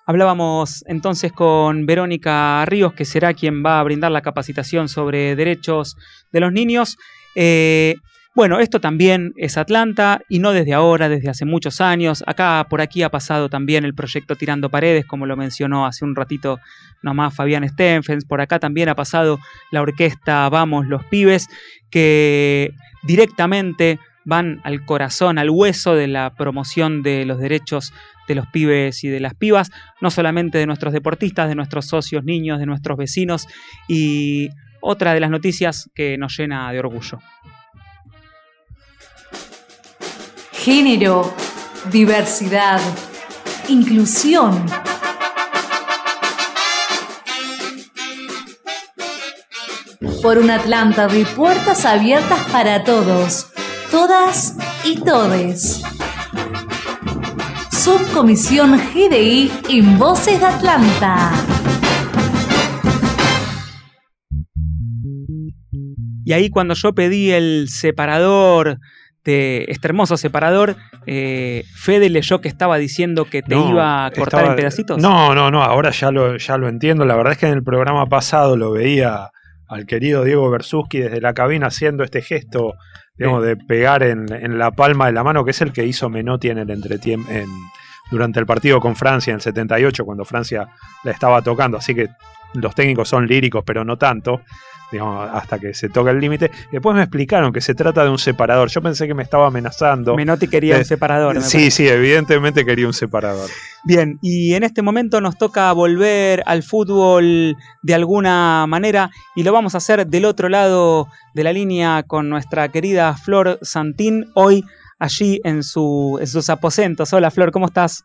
Hablábamos entonces con Verónica Ríos, que será quien va a brindar la capacitación sobre derechos de los niños. Eh, bueno, esto también es Atlanta y no desde ahora, desde hace muchos años. Acá por aquí ha pasado también el proyecto Tirando Paredes, como lo mencionó hace un ratito nomás Fabián Stenfens. Por acá también ha pasado la orquesta Vamos los Pibes, que directamente van al corazón, al hueso de la promoción de los derechos de los pibes y de las pibas, no solamente de nuestros deportistas, de nuestros socios niños, de nuestros vecinos y otra de las noticias que nos llena de orgullo. Género, diversidad, inclusión. Por un Atlanta de puertas abiertas para todos, todas y todes. Subcomisión GDI en Voces de Atlanta. Y ahí cuando yo pedí el separador de este hermoso separador, eh, Fede leyó que estaba diciendo que te No, iba a cortar estaba- en pedacitos. No, no, no, ahora ya lo, ya lo entiendo. La verdad es que en el programa pasado lo veía al querido Diego Bersuski desde la cabina haciendo este gesto, digamos, de pegar en, en la palma de la mano, que es el que hizo Menotti en el entretiempo. durante el partido con Francia en el 78, cuando Francia la estaba tocando. Así que los técnicos son líricos, pero no tanto, digamos, hasta que se toca el límite. Después me explicaron que se trata de un separador. Yo pensé que me estaba amenazando. Menotti quería un separador. Sí, parece. sí, evidentemente quería un separador. Bien, y en este momento nos toca volver al fútbol de alguna manera y lo vamos a hacer del otro lado de la línea con nuestra querida Flor Santín, hoy allí en, su, en sus aposentos. Hola Flor, ¿cómo estás?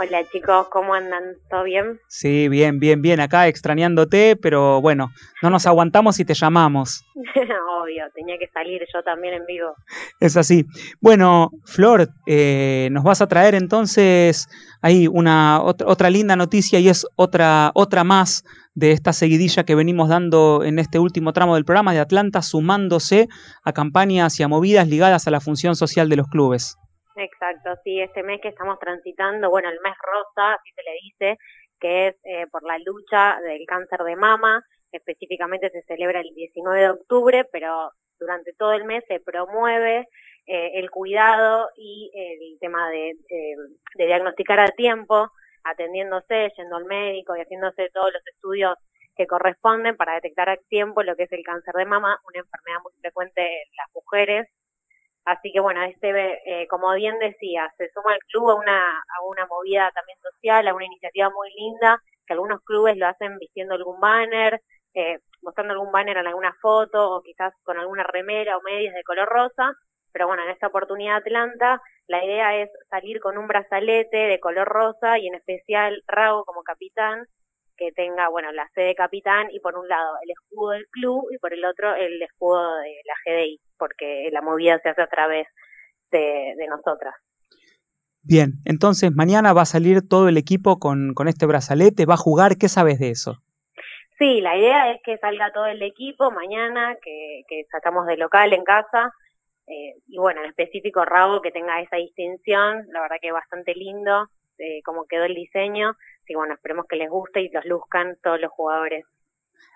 Hola chicos, ¿cómo andan? ¿Todo bien? Sí, bien, bien, bien, acá extrañándote, pero bueno, no nos aguantamos y te llamamos. [laughs] Obvio, tenía que salir yo también en vivo. Es así. Bueno, Flor, eh, nos vas a traer entonces ahí una otra, otra linda noticia y es otra, otra más de esta seguidilla que venimos dando en este último tramo del programa de Atlanta, sumándose a campañas y a movidas ligadas a la función social de los clubes. Exacto, sí, este mes que estamos transitando, bueno, el mes rosa, así se le dice, que es eh, por la lucha del cáncer de mama, específicamente se celebra el 19 de octubre, pero durante todo el mes se promueve eh, el cuidado y el tema de, eh, de diagnosticar a tiempo, atendiéndose, yendo al médico y haciéndose todos los estudios que corresponden para detectar a tiempo lo que es el cáncer de mama, una enfermedad muy frecuente en las mujeres. Así que bueno, este, eh, como bien decía, se suma el club a una, a una movida también social, a una iniciativa muy linda, que algunos clubes lo hacen vistiendo algún banner, eh, mostrando algún banner en alguna foto, o quizás con alguna remera o medias de color rosa, pero bueno, en esta oportunidad Atlanta, la idea es salir con un brazalete de color rosa y en especial Rago como capitán, que tenga, bueno, la C de capitán y por un lado el escudo del club y por el otro el escudo de la GDI, porque la movida se hace a través de, de nosotras. Bien, entonces mañana va a salir todo el equipo con, con este brazalete, va a jugar, ¿qué sabes de eso? Sí, la idea es que salga todo el equipo mañana, que, que sacamos de local en casa, eh, y bueno, en específico Rago que tenga esa distinción, la verdad que es bastante lindo eh, cómo quedó el diseño, así que bueno, esperemos que les guste y los luzcan todos los jugadores.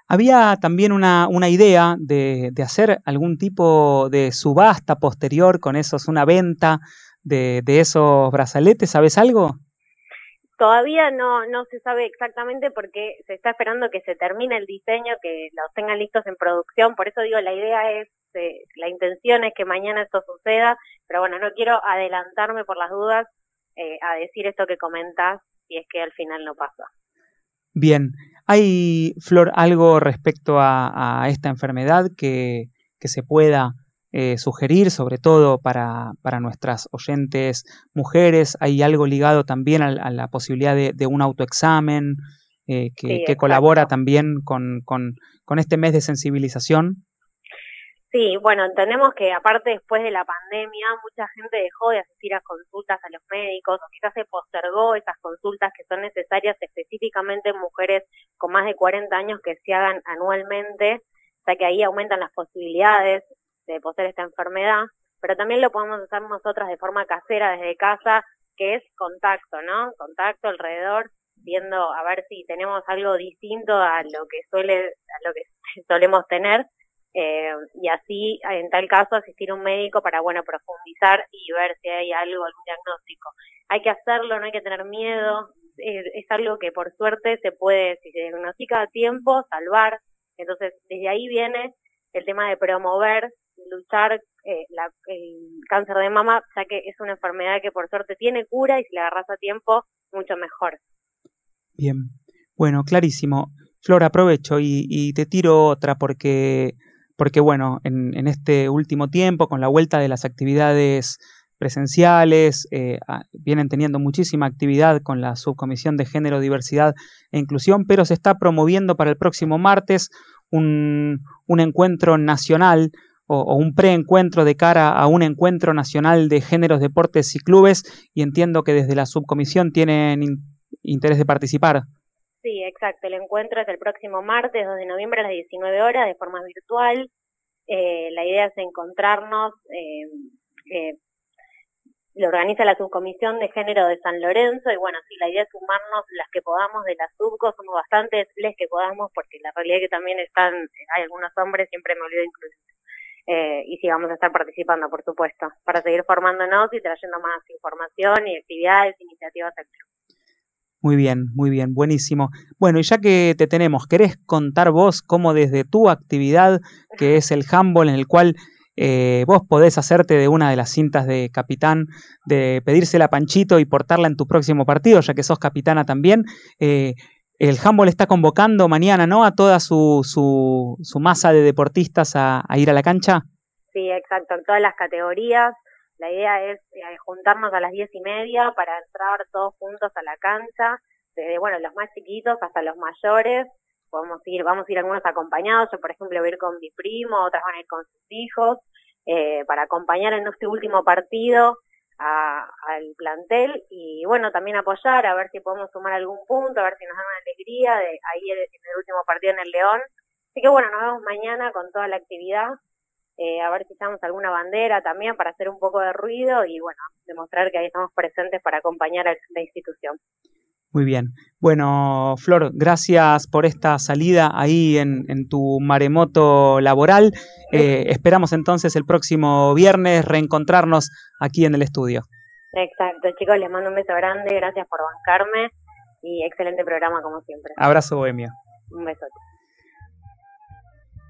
Había también una, una idea de, de, hacer algún tipo de subasta posterior con esos, una venta de, de esos brazaletes, ¿sabes algo? Todavía no, no se sabe exactamente porque se está esperando que se termine el diseño, que los tengan listos en producción, por eso digo, la idea es, eh, la intención es que mañana esto suceda, pero bueno, no quiero adelantarme por las dudas eh, a decir esto que comentás si es que al final no pasa. Bien, ¿hay, Flor, algo respecto a, a esta enfermedad que, que se pueda eh, sugerir, sobre todo para, para, nuestras oyentes mujeres? ¿Hay algo ligado también a, a la posibilidad de, de, un autoexamen? eh, que, Sí, que colabora también con, con- con este mes de sensibilización. Sí, bueno, entendemos que aparte después de la pandemia, mucha gente dejó de asistir a consultas a los médicos o quizás se postergó esas consultas que son necesarias específicamente en mujeres con más de 40 años que se hagan anualmente, ya que ahí aumentan las posibilidades de poseer esta enfermedad, pero también lo podemos hacer nosotras de forma casera desde casa, que es contacto, ¿no? Contacto alrededor, viendo a ver si tenemos algo distinto a lo que suele, a lo que [laughs] solemos tener eh, y así en tal caso asistir a un médico para bueno profundizar y ver si hay algo algún diagnóstico. Hay que hacerlo no hay que tener miedo. Es, algo que por suerte se puede si se diagnostica a tiempo salvar. Entonces desde ahí viene el tema de promover luchar eh, la- el cáncer de mama ya que es una enfermedad que por suerte tiene cura y si la agarras a tiempo mucho mejor. Bien, bueno, clarísimo. Flor, aprovecho y, y te tiro otra porque, porque bueno, en, en este último tiempo, con la vuelta de las actividades presenciales, eh, vienen teniendo muchísima actividad con la Subcomisión de Género, Diversidad e Inclusión, pero se está promoviendo para el próximo martes un, encuentro nacional o, un preencuentro de cara a un encuentro nacional de géneros, deportes y clubes, y entiendo que desde la subcomisión tienen in- interés de participar. Sí, exacto. El encuentro es el próximo martes, 2 de noviembre a las 19 horas, de forma virtual. Eh, la idea es encontrarnos. Eh, eh, lo organiza la subcomisión de género de San Lorenzo y bueno, sí, la idea es sumarnos las que podamos de la subco, somos bastantes les que podamos porque la realidad es que también están, hay algunos hombres, siempre me olvido incluir. Eh, y sí, vamos a estar participando, por supuesto, para seguir formándonos y trayendo más información y actividades, iniciativas al club. Muy bien, muy bien, buenísimo. Bueno, y ya que te tenemos, ¿querés contar vos cómo desde tu actividad, que es el handball, en el cual eh, vos podés hacerte de una de las cintas de capitán, de pedírsela Panchito y portarla en tu próximo partido, ya que sos capitana también? eh, el handball está convocando mañana, ¿no? A toda su, su, su masa de deportistas a, a ir a la cancha. Sí, exacto, en todas las categorías. La idea es eh, juntarnos a las diez y media para entrar todos juntos a la cancha, desde bueno los más chiquitos hasta los mayores. Podemos ir, vamos a ir algunos acompañados. Yo, por ejemplo, voy a ir con mi primo, otras van a ir con sus hijos, eh, para acompañar en este último partido a- al plantel y bueno, también apoyar, a ver si podemos sumar algún punto, a ver si nos dan una alegría de ahí en el último partido en el León. Así que bueno, nos vemos mañana con toda la actividad eh, a ver si echamos alguna bandera también para hacer un poco de ruido y bueno, demostrar que ahí estamos presentes para acompañar a la institución. Muy bien. Bueno, Flor, gracias por esta salida ahí en, en tu maremoto laboral. Eh, esperamos entonces el próximo viernes reencontrarnos aquí en el estudio. Exacto, chicos, les mando un beso grande, gracias por bancarme y excelente programa como siempre. Abrazo, Bohemia. Un besote.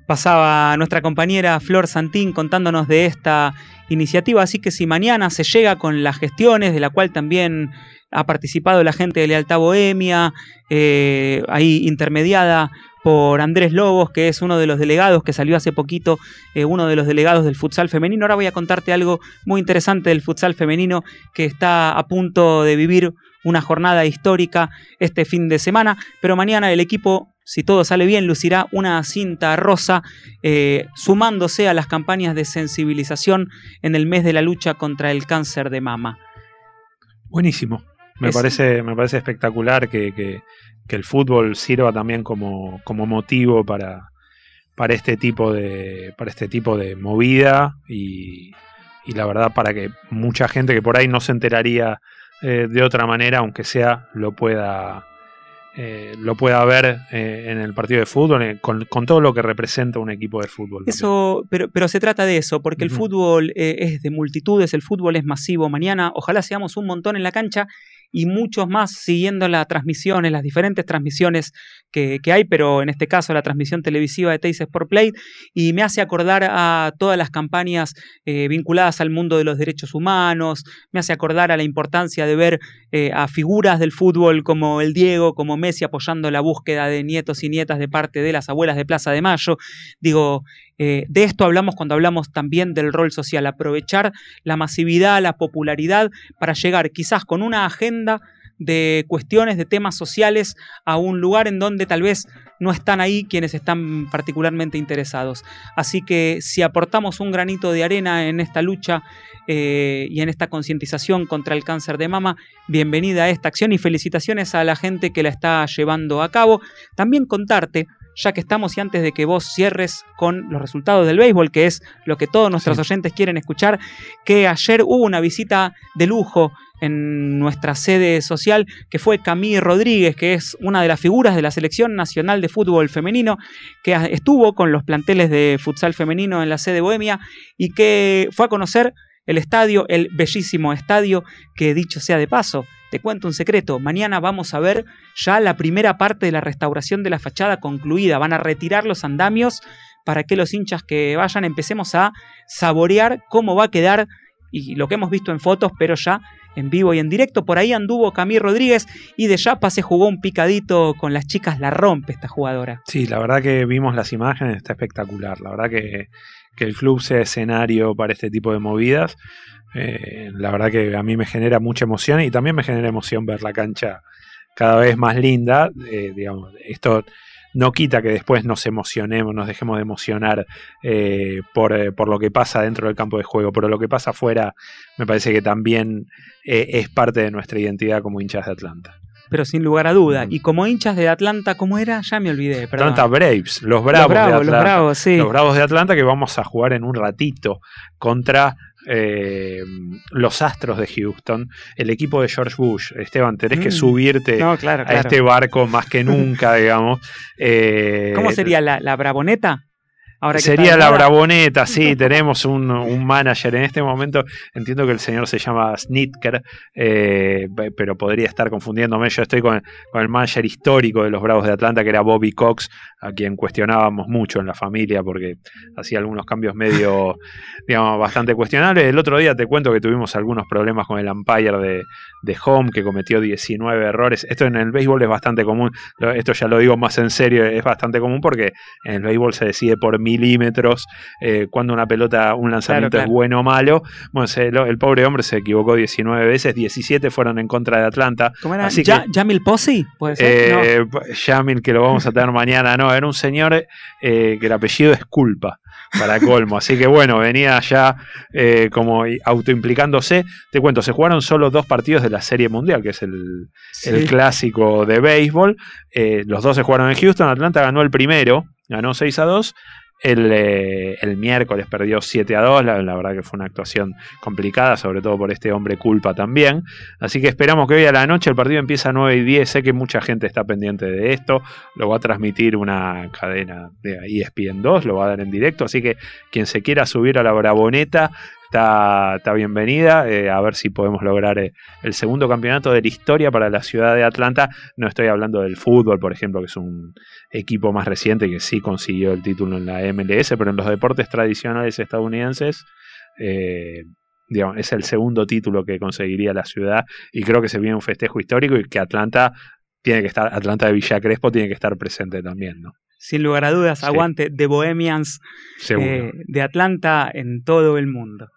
Pasaba nuestra compañera Flor Santín contándonos de esta iniciativa, así que si mañana se llega con las gestiones, de la cual también ha participado la gente de Lealtad Bohemia, eh, ahí intermediada por Andrés Lobos, que es uno de los delegados que salió hace poquito, eh, uno de los delegados del futsal femenino. Ahora voy a contarte algo muy interesante del futsal femenino que está a punto de vivir una jornada histórica este fin de semana, pero mañana el equipo si todo sale bien, lucirá una cinta rosa eh, sumándose a las campañas de sensibilización en el mes de la lucha contra el cáncer de mama. Buenísimo. Me, Es- parece, me parece espectacular que, que- que el fútbol sirva también como, como motivo para, para, este tipo de, para este tipo de movida y, y la verdad para que mucha gente que por ahí no se enteraría eh, de otra manera, aunque sea, lo pueda, eh, lo pueda ver eh, en el partido de fútbol, eh, con, con todo lo que representa un equipo de fútbol. Eso, pero, pero se trata de eso, porque el fútbol eh, es de multitudes, el fútbol es masivo. Mañana ojalá seamos un montón en la cancha y muchos más siguiendo las transmisiones, las diferentes transmisiones que, que hay, pero en este caso la transmisión televisiva de Teis Sport Play, y me hace acordar a todas las campañas eh, vinculadas al mundo de los derechos humanos, me hace acordar a la importancia de ver eh, a figuras del fútbol como el Diego, como Messi apoyando la búsqueda de nietos y nietas de parte de las abuelas de Plaza de Mayo. Digo, eh, de esto hablamos cuando hablamos también del rol social, aprovechar la masividad, la popularidad para llegar quizás con una agenda de cuestiones, de temas sociales a un lugar en donde tal vez no están ahí quienes están particularmente interesados. Así que si aportamos un granito de arena en esta lucha eh, y en esta concientización contra el cáncer de mama, bienvenida a esta acción y felicitaciones a la gente que la está llevando a cabo. También contarte ya que estamos y antes de que vos cierres con los resultados del béisbol, que es lo que todos nuestros oyentes quieren escuchar, que ayer hubo una visita de lujo en nuestra sede social, que fue Camille Rodríguez, que es una de las figuras de la Selección Nacional de Fútbol Femenino, que estuvo con los planteles de futsal femenino en la sede Bohemia y que fue a conocer el estadio, el bellísimo estadio, que dicho sea de paso, te cuento un secreto, mañana vamos a ver ya la primera parte de la restauración de la fachada concluida, van a retirar los andamios para que los hinchas que vayan empecemos a saborear cómo va a quedar y lo que hemos visto en fotos, pero ya en vivo y en directo. Por ahí anduvo Camille Rodríguez y de Yapa se jugó un picadito con las chicas, la rompe esta jugadora. Sí, la verdad que vimos las imágenes, está espectacular. La verdad que, que el club sea escenario para este tipo de movidas. Eh, la verdad que a mí me genera mucha emoción y también me genera emoción ver la cancha cada vez más linda. eh, digamos, esto no quita que después nos emocionemos, nos dejemos de emocionar eh, por, eh, por lo que pasa dentro del campo de juego, pero lo que pasa afuera me parece que también eh, es parte de nuestra identidad como hinchas de Atlanta. Pero sin lugar a duda. Y como hinchas de Atlanta, ¿cómo era? Ya me olvidé. perdón. Atlanta Braves, los bravos, bravos, de los bravos, sí. Los bravos de Atlanta que vamos a jugar en un ratito contra eh, los Astros de Houston, el equipo de George Bush. Esteban, tenés que Mm. subirte No, claro, a este barco más que nunca, [laughs] digamos. Eh, ¿Cómo sería la, la bravoneta? Ahora que está Sería la bravoneta, sí, [laughs] tenemos un, un manager en este momento, entiendo que el señor se llama Snitker, eh, pe- pero podría estar confundiéndome, yo estoy con, con el manager histórico de los Bravos de Atlanta, que era Bobby Cox, a quien cuestionábamos mucho en la familia porque hacía algunos cambios medio, [laughs] digamos, bastante cuestionables. El otro día te cuento que tuvimos algunos problemas con el umpire de, de home, que cometió 19 errores. Esto en el béisbol es bastante común, esto ya lo digo más en serio, es bastante común porque en el béisbol se decide por milímetros eh, cuando una pelota, un lanzamiento Claro, claro. es bueno o malo. Bueno, se- lo- el pobre hombre se equivocó 19 veces, 17 fueron en contra de Atlanta. ¿Cómo era? Así Ya- que- ¿Jamil Posse? ¿Puede ser? No. eh, Yamil, que lo vamos a tener [laughs] mañana, no, era un señor eh, que el apellido es culpa, para colmo. Así que bueno, venía ya eh, como autoimplicándose. Te cuento, se jugaron solo dos partidos de la Serie Mundial, que es el, Sí. el clásico de béisbol. Eh, los dos se jugaron en Houston, Atlanta ganó el primero, ganó 6 a 2. El, eh, el miércoles perdió 7 a 2, la, verdad que fue una actuación complicada, sobre todo por este hombre culpa también. Así que esperamos que hoy a la noche el partido empieza a 9 y 10. Sé que mucha gente está pendiente de esto. Lo va a transmitir una cadena de ESPN 2, lo va a dar en directo. Así que quien se quiera subir a la Braboneta está, está bienvenida. eh, a ver si podemos lograr eh, el segundo campeonato de la historia para la ciudad de Atlanta. No estoy hablando del fútbol, por ejemplo, que es un equipo más reciente que sí consiguió el título en la MLS, pero en los deportes tradicionales estadounidenses. eh, digamos, es el segundo título que conseguiría la ciudad y creo que se viene un festejo histórico y que Atlanta tiene que estar, Atlanta de Villa Crespo tiene que estar presente también, ¿no? Sin lugar a dudas, Sí. aguante de Bohemians eh, de Atlanta en todo el mundo.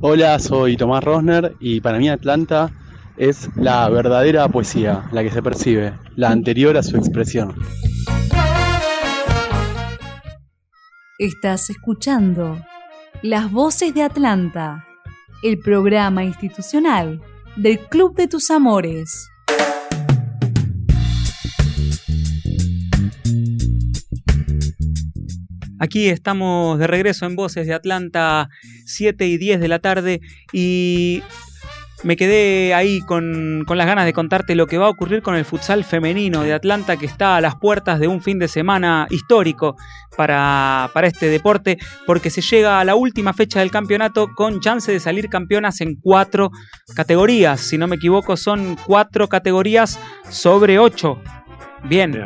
Hola, soy Tomás Rosner y para mí Atlanta es la verdadera poesía, la que se percibe, la anterior a su expresión. Estás escuchando Las Voces de Atlanta, el programa institucional del Club de tus Amores. Aquí estamos de regreso en Voces de Atlanta, 7 y 10 de la tarde, y me quedé ahí con, con las ganas de contarte lo que va a ocurrir con el futsal femenino de Atlanta, que está a las puertas de un fin de semana histórico para, para este deporte, porque se llega a la última fecha del campeonato con chance de salir campeonas en cuatro categorías. Si no me equivoco, son cuatro categorías sobre ocho. Bien.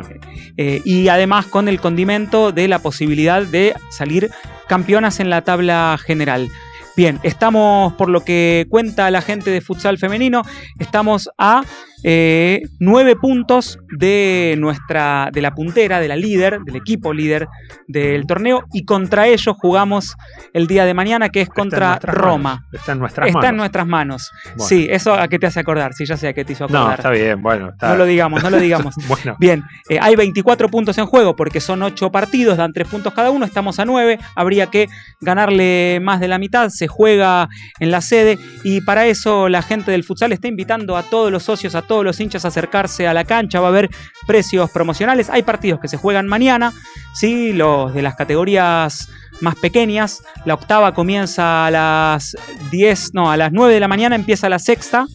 Eh, y además con el condimento de la posibilidad de salir campeonas en la tabla general. Bien, estamos por lo que cuenta la gente de futsal femenino, estamos a eh, nueve puntos de nuestra, de la puntera, de la líder, del equipo líder del torneo, y contra ellos jugamos el día de mañana, que es Está contra Roma. manos, Está en nuestras Está manos. en nuestras manos. Bueno. Sí, eso a qué te hace acordar, sí, ya sé a qué te hizo acordar. No, está bien, bueno. Está... No lo digamos, no lo digamos. [laughs] bueno, Bien, eh, hay 24 puntos en juego porque son 8 partidos, dan 3 puntos cada uno, estamos a 9, habría que ganarle más de la mitad, se juega en la sede y para eso la gente del futsal está invitando a todos los socios, a todos los hinchas acercarse a la cancha, va a haber precios promocionales, hay partidos que se juegan mañana, ¿sí? los de las categorías más pequeñas, la octava comienza a las 10, no, a las 9 de la mañana empieza la sexta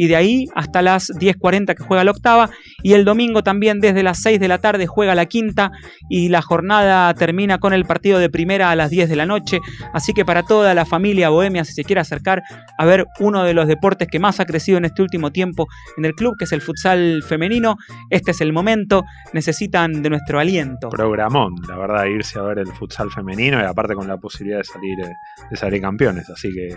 y de ahí hasta las 10.40 que juega la octava. Y el domingo también desde las 6 de la tarde juega la quinta y la jornada termina con el partido de primera a las 10 de la noche. Así que para toda la familia bohemia, si se quiere acercar a ver uno de los deportes que más ha crecido en este último tiempo en el club, que es el futsal femenino, este es el momento. Necesitan de nuestro aliento. programón, la verdad, irse a ver el futsal femenino y aparte con la posibilidad de salir, eh, de salir campeones. Así que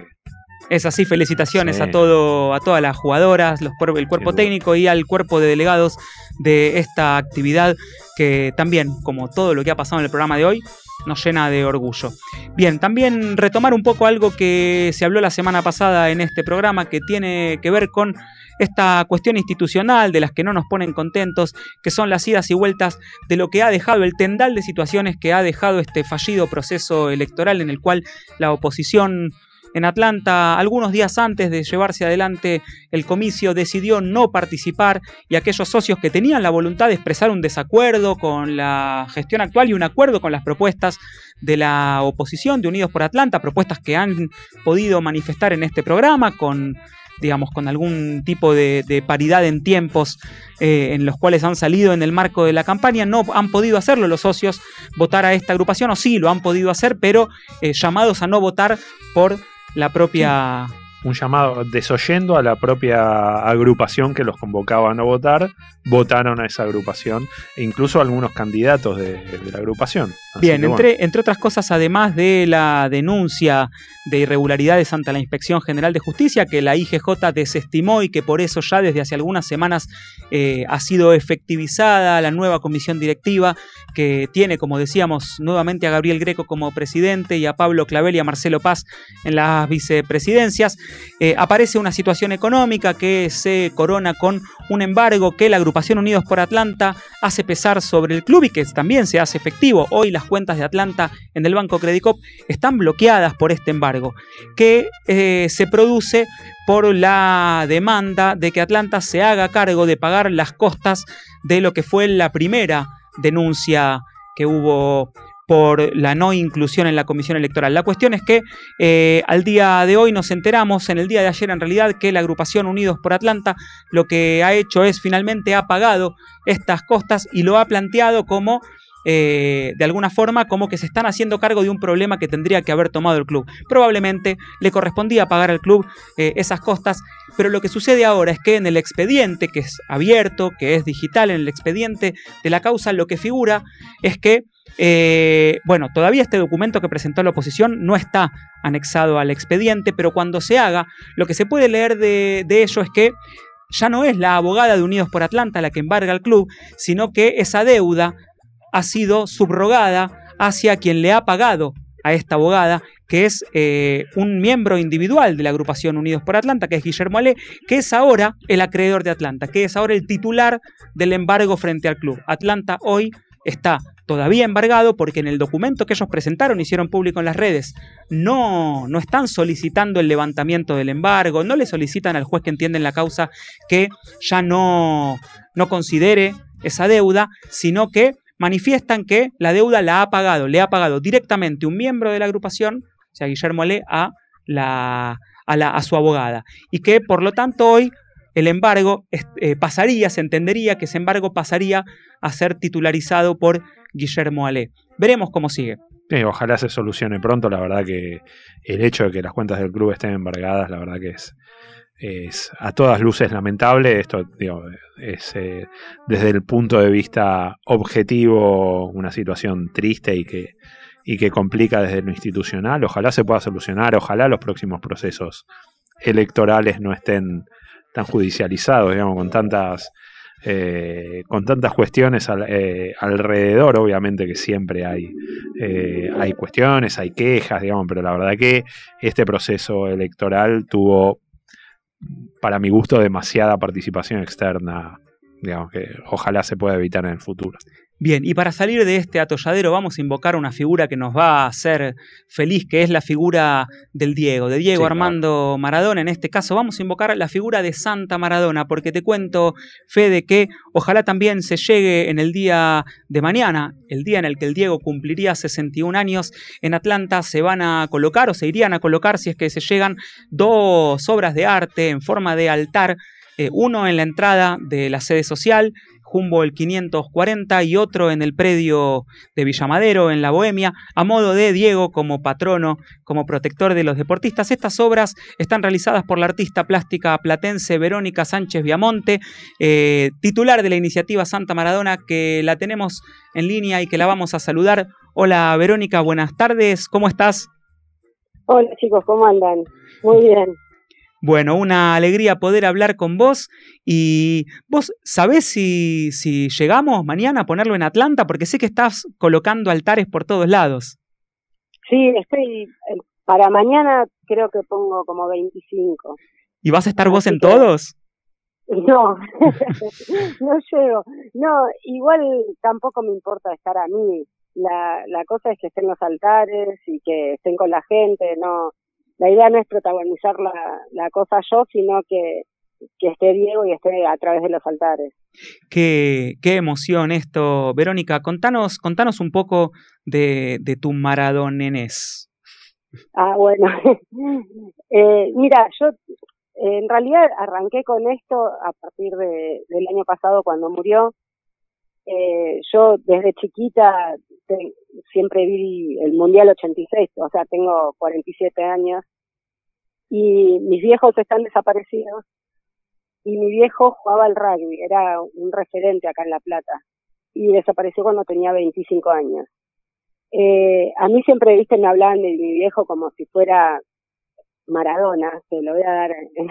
Es así, felicitaciones Sí. a todo, a todas las jugadoras, los el cuerpo técnico y al cuerpo de delegados de esta actividad que también, como todo lo que ha pasado en el programa de hoy, nos llena de orgullo. Bien, también retomar un poco algo que se habló la semana pasada en este programa que tiene que ver con esta cuestión institucional de las que no nos ponen contentos, que son las idas y vueltas de lo que ha dejado el tendal de situaciones que ha dejado este fallido proceso electoral en el cual la oposición en Atlanta, algunos días antes de llevarse adelante el comicio, decidió no participar y aquellos socios que tenían la voluntad de expresar un desacuerdo con la gestión actual y un acuerdo con las propuestas de la oposición de Unidos por Atlanta, propuestas que han podido manifestar en este programa con digamos, con algún tipo de, paridad en tiempos eh, en los cuales han salido en el marco de la campaña, no han podido hacerlo los socios votar a esta agrupación, o sí lo han podido hacer, pero eh, llamados a no votar por la propia... un llamado desoyendo a la propia agrupación que los convocaba a no votar, votaron a esa agrupación e incluso algunos candidatos de, de la agrupación. Así Bien, entre, bueno, entre otras cosas, además de la denuncia de irregularidades ante la Inspección General de Justicia, que la IGJ desestimó y que por eso ya desde hace algunas semanas eh, ha sido efectivizada la nueva comisión directiva, que tiene, como decíamos, nuevamente a Gabriel Greco como presidente y a Pablo Clavel y a Marcelo Paz en las vicepresidencias, eh, aparece una situación económica que se corona con un embargo que la agrupación Unidos por Atlanta hace pesar sobre el club y que también se hace efectivo. Hoy las cuentas de Atlanta en el Banco Credicop están bloqueadas por este embargo, que eh, se produce por la demanda de que Atlanta se haga cargo de pagar las costas de lo que fue la primera denuncia que hubo por la no inclusión en la comisión electoral. La cuestión es que eh, al día de hoy nos enteramos, en el día de ayer en realidad, que la agrupación Unidos por Atlanta lo que ha hecho es finalmente ha pagado estas costas y lo ha planteado como eh, de alguna forma como que se están haciendo cargo de un problema que tendría que haber tomado el club. Probablemente le correspondía pagar al club eh, esas costas, pero lo que sucede ahora es que en el expediente, que es abierto, que es digital, en el expediente de la causa, lo que figura es que, eh, bueno, todavía este documento que presentó la oposición no está anexado al expediente, pero cuando se haga, lo que se puede leer de, ello es que ya no es la abogada de Unidos por Atlanta la que embarga al club, sino que esa deuda ha sido subrogada hacia quien le ha pagado a esta abogada, que es eh, un miembro individual de la agrupación Unidos por Atlanta, que es Guillermo Ale, que es ahora el acreedor de Atlanta, que es ahora el titular del embargo frente al club. Atlanta hoy está todavía embargado porque en el documento que ellos presentaron, hicieron público en las redes, no, no están solicitando el levantamiento del embargo, no le solicitan al juez que entiende en la causa que ya no, no considere esa deuda, sino que manifiestan que la deuda la ha pagado, le ha pagado directamente un miembro de la agrupación, o sea, Guillermo Ale, a, la, a, la, a su abogada. Y que por lo tanto hoy el embargo eh, pasaría, se entendería que ese embargo pasaría a ser titularizado por Guillermo Ale. Veremos cómo sigue. Ojalá se solucione pronto. La verdad que el hecho de que las cuentas del club estén embargadas, la verdad que es, a todas luces lamentable. Esto es eh, desde el punto de vista objetivo una situación triste y que, y que complica desde lo institucional. Ojalá se pueda solucionar, ojalá los próximos procesos electorales no estén tan judicializados, digamos, con tantas eh, con tantas cuestiones al- eh, alrededor, obviamente que siempre hay, eh, hay cuestiones, hay quejas, digamos, pero la verdad que este proceso electoral tuvo, para mi gusto, demasiada participación externa, digamos, que ojalá se pueda evitar en el futuro. Bien, y para salir de este atolladero vamos a invocar una figura que nos va a hacer feliz, que es la figura del Diego, de Diego Sí, Armando Maradona. En este caso vamos a invocar la figura de Santa Maradona, porque te cuento, Fede, que ojalá también se llegue en el día de mañana, el día en el que el Diego cumpliría 61 años, en Atlanta se van a colocar o se irían a colocar, si es que se llegan, dos obras de arte en forma de altar, eh, uno en la entrada de la sede social, Jumbo el 540 y otro en el predio de Villamadero, en la Bohemia, a modo de Diego como patrono, como protector de los deportistas. Estas obras están realizadas por la artista plástica platense Verónica Sánchez Viamonte, eh, titular de la iniciativa Santa Maradona, que la tenemos en línea y que la vamos a saludar. Hola Verónica, buenas tardes, ¿cómo estás? Hola chicos, ¿cómo andan? Muy bien. Bueno, una alegría poder hablar con vos. Y vos sabés si, si llegamos mañana a ponerlo en Atlanta, porque sé que estás colocando altares por todos lados. Sí, estoy. eh, Para mañana creo que pongo como 25. ¿Y vas a estar vos en todos? [laughs] No, [laughs] no llego. No, igual tampoco me importa estar a mí. La, la cosa es que estén los altares y que estén con la gente. No, la idea no es protagonizar la, la cosa yo, sino que, que esté Diego y esté a través de los altares. Qué, qué emoción esto. Verónica, contanos, contanos un poco de, de tu maradonenés. Ah, bueno. [laughs] eh, mira, yo en realidad arranqué con esto a partir de, del año pasado cuando murió. Eh, yo desde chiquita te- siempre vi el Mundial 86, o sea, tengo 47 años y mis viejos están desaparecidos y mi viejo jugaba al rugby, era un referente acá en La Plata y desapareció cuando tenía 25 años. Eh, a mí siempre, viste, me hablaban de mi viejo como si fuera Maradona, te lo voy a dar en,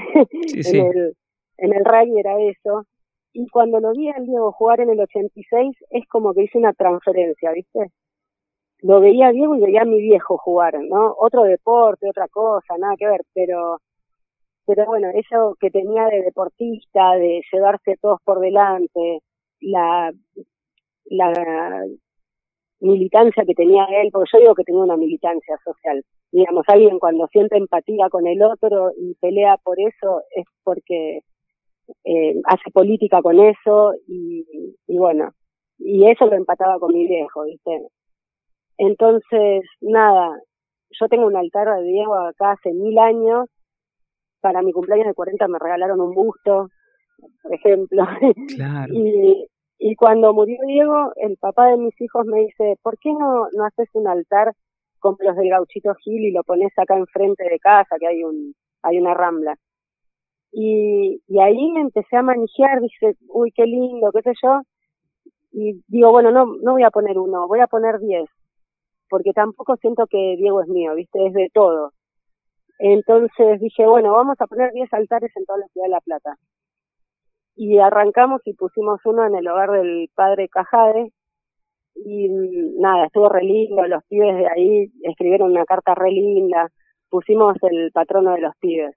Sí, en el, en el rugby era eso. Y cuando lo vi al Diego jugar en el 86, es como que hice una transferencia, ¿viste? Lo veía a Diego y veía a mi viejo jugar, ¿no? Otro deporte, otra cosa, nada que ver, pero pero bueno, eso que tenía de deportista, de llevarse todos por delante, la, la militancia que tenía él, porque yo digo que tenía una militancia social. Digamos, alguien cuando siente empatía con el otro y pelea por eso es porque eh, hace política con eso y, y bueno, y eso lo empataba con mi viejo, ¿viste? Entonces, nada, yo tengo un altar de Diego acá hace mil años. Para mi cumpleaños de 40 me regalaron un busto, por ejemplo. [laughs] Claro. Y, y cuando murió Diego, el papá de mis hijos me dice, ¿por qué no, no haces un altar como los del Gauchito Gil y lo pones acá enfrente de casa, que hay un hay una rambla? Y, y ahí me empecé a manejar, dije, uy, qué lindo, qué sé yo. Y digo, bueno, no, no voy a poner uno, voy a poner diez, porque tampoco siento que Diego es mío, ¿viste? Es de todo. Entonces dije, bueno, vamos a poner 10 altares en toda la ciudad de La Plata. Y arrancamos y pusimos uno en el hogar del padre Cajade. Y nada, estuvo re lindo, los pibes de ahí escribieron una carta re linda, pusimos el patrono de los pibes.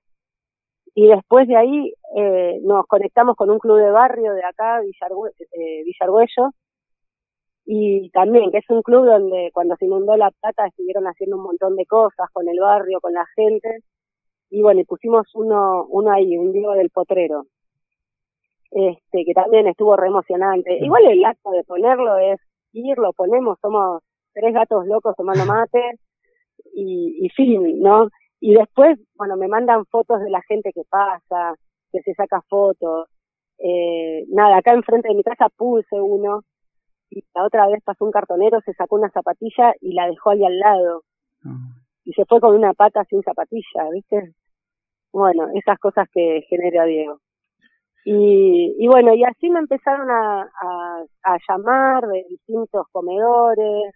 Y después de ahí eh, nos conectamos con un club de barrio de acá, Villargüe- eh, Villargüello, y también que es un club donde cuando se inundó la plata estuvieron haciendo un montón de cosas con el barrio, con la gente, y bueno, y pusimos uno, uno ahí, un Diego del Potrero, este, que también estuvo re emocionante. Igual el acto de ponerlo es ir, lo ponemos, somos tres gatos locos tomando mate, y, y fin, ¿no? Y después, bueno, me mandan fotos de la gente que pasa, que se saca fotos. Eh, nada, acá enfrente de mi casa puse uno, y la otra vez pasó un cartonero, se sacó una zapatilla y la dejó ahí al lado. Y se fue con una pata sin zapatilla, ¿viste? Bueno, esas cosas que genera Diego. Y, y bueno, y así me empezaron a, a, a llamar de distintos comedores,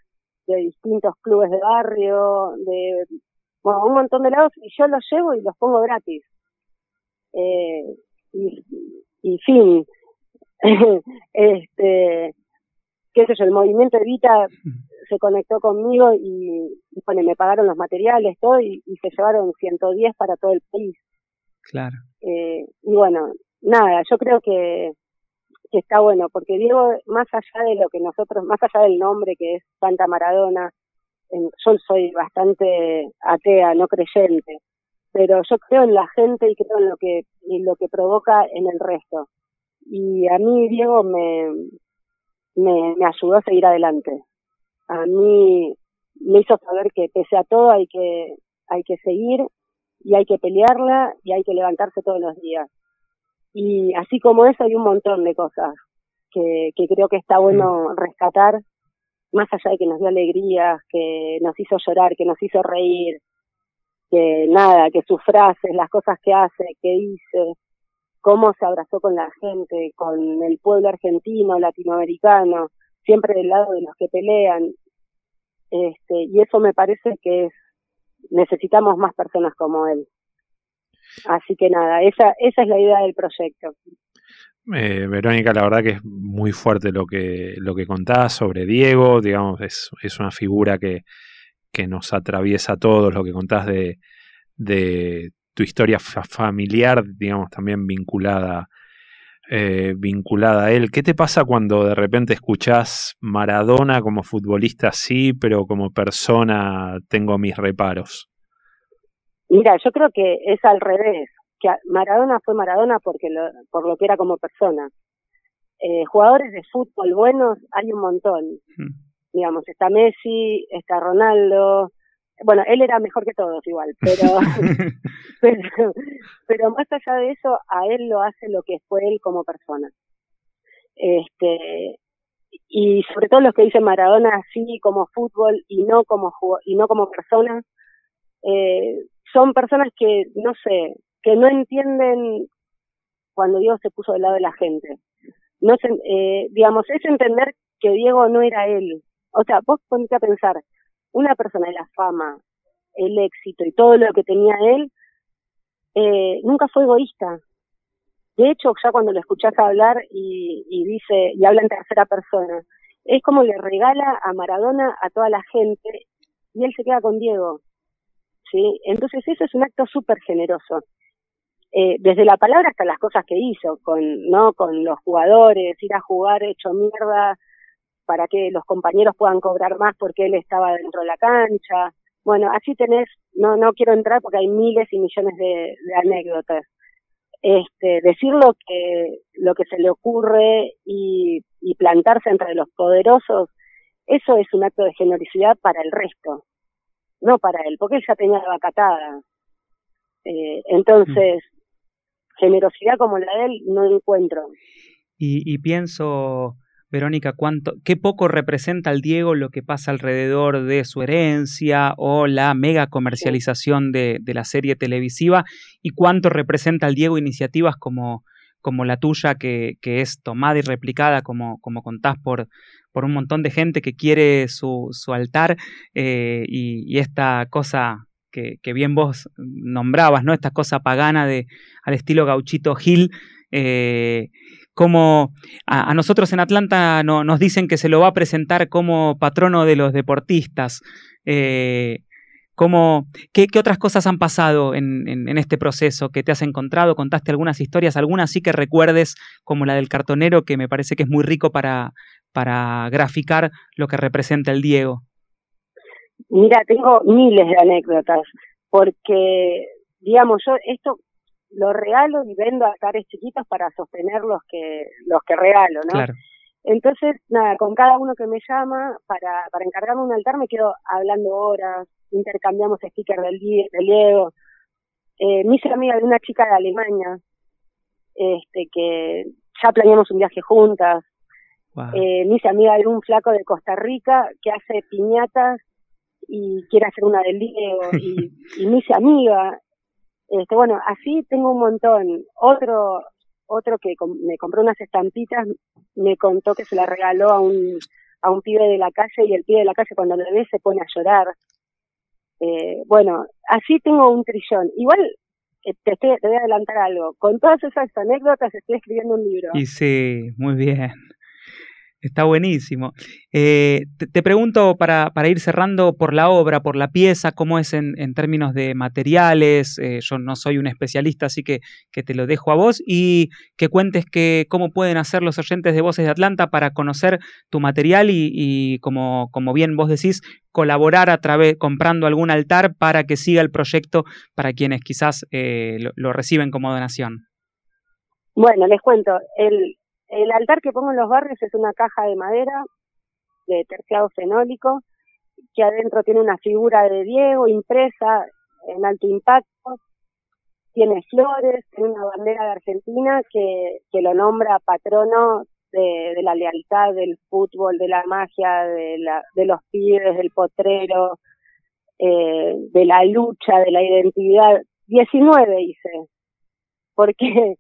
de distintos clubes de barrio, de bueno, un montón de lados, y yo los llevo y los pongo gratis. Eh, y, y fin. [laughs] este, qué sé yo, el movimiento Evita se conectó conmigo y, y bueno, me pagaron los materiales, todo, y, y se llevaron 110 para todo el país. Claro. Eh, y bueno, nada, yo creo que, que está bueno, porque Diego, más allá de lo que nosotros, más allá del nombre que es Santa Maradona, yo soy bastante atea, no creyente, pero yo creo en la gente y creo en lo que, en lo que provoca en el resto. Y a mí Diego me, me, me ayudó a seguir adelante. A mí me hizo saber que pese a todo hay que, hay que seguir y hay que pelearla y hay que levantarse todos los días. Y así como eso hay un montón de cosas que, que creo que está bueno rescatar, más allá de que nos dio alegrías, que nos hizo llorar, que nos hizo reír, que nada, que sus frases, las cosas que hace, que dice, cómo se abrazó con la gente, con el pueblo argentino, latinoamericano, siempre del lado de los que pelean. Este, y eso me parece que es, necesitamos más personas como él. Así que nada, esa, esa es la idea del proyecto. Eh, Verónica, la verdad que es muy fuerte lo que, lo que contás sobre Diego, digamos, es, es una figura que, que nos atraviesa a todos, lo que contás de, de tu historia fa- familiar, digamos, también vinculada, eh, vinculada a él. ¿Qué te pasa cuando de repente escuchás Maradona como futbolista sí, pero como persona tengo mis reparos? Mira, yo creo que es al revés, que Maradona fue Maradona porque lo, por lo que era como persona. Eh, jugadores de fútbol buenos hay un montón. Digamos, está Messi, está Ronaldo. Bueno, él era mejor que todos igual, pero, [laughs] [laughs] pero, pero más allá de eso, a él lo hace lo que fue él como persona. Este, y sobre todo los que dicen Maradona así como fútbol y no como jugo- y no como persona, eh, son personas que, no sé, que no entienden cuando Diego se puso del lado de la gente. No se, eh, digamos, es entender que Diego no era él. O sea, vos ponete a pensar, una persona de la fama, el éxito y todo lo que tenía él, eh, nunca fue egoísta. De hecho, ya cuando lo escuchás hablar y, y dice, y habla en tercera persona, es como le regala a Maradona a toda la gente y él se queda con Diego. ¿sí? Entonces eso es un acto súper generoso. Eh, desde la palabra hasta las cosas que hizo, con, ¿no? con los jugadores, ir a jugar hecho mierda para que los compañeros puedan cobrar más porque él estaba dentro de la cancha. Bueno, así tenés, no, no quiero entrar porque hay miles y millones de, de anécdotas. Este, decir lo que, lo que se le ocurre y, y plantarse entre los poderosos, eso es un acto de generosidad para el resto, no para él, porque él ya tenía la vacatada. Eh, entonces, generosidad como la de él no encuentro. Y, pienso, Verónica, cuánto, qué poco representa al Diego lo que pasa alrededor de su herencia o la mega comercialización de, la serie televisiva y cuánto representa al Diego iniciativas como, como la tuya que, que es tomada y replicada, como, como contás, por, por un montón de gente que quiere su, su altar eh, y, y esta cosa que, bien vos nombrabas, ¿no? Esta cosa pagana de al estilo gauchito Gil, eh, como a, nosotros en Atlanta no, nos dicen que se lo va a presentar como patrono de los deportistas. Eh, ¿cómo, qué, qué, otras cosas han pasado en, en, en, este proceso que te has encontrado? ¿Contaste algunas historias? ¿Algunas sí que recuerdes, como la del cartonero, que me parece que es muy rico para, para graficar lo que representa el Diego? Mira, tengo miles de anécdotas, porque, digamos, yo esto lo regalo y vendo altares chiquitos para sostener los que los que regalo, ¿no? Claro. Entonces, nada, con cada uno que me llama para, para encargarme un altar me quedo hablando horas, intercambiamos stickers del, del Diego. Eh, me hice amiga de una chica de Alemania, este que ya planeamos un viaje juntas. Wow. Eh, me hice amiga de un flaco de Costa Rica que hace piñatas y quiere hacer una del Diego [laughs] y, y me hice amiga. Este, bueno, así tengo un montón. Otro, otro que com me compró unas estampitas me contó que se la regaló a un, a un pibe de la calle y el pibe de la calle cuando lo ve se pone a llorar. Eh, bueno, así tengo un trillón. Igual eh, te, estoy- te voy a adelantar algo. Con todas esas anécdotas estoy escribiendo un libro. Y sí, muy bien. Está buenísimo. Eh, te, pregunto para, para ir cerrando por la obra, por la pieza, cómo es en, términos de materiales. Eh, yo no soy un especialista, así que, que te lo dejo a vos y que cuentes que, cómo pueden hacer los oyentes de Voces de Atlanta para conocer tu material y, y como, como bien vos decís, colaborar a través, comprando algún altar para que siga el proyecto para quienes quizás eh, lo, lo reciben como donación. Bueno, les cuento. El, el altar que pongo en los barrios es una caja de madera de terciado fenólico que adentro tiene una figura de Diego impresa en alto impacto. Tiene flores, tiene una bandera de Argentina que, que lo nombra patrono de, de la lealtad, del fútbol, de la magia, de, la, de los pibes, del potrero, eh, de la lucha, de la identidad. 19 hice, porque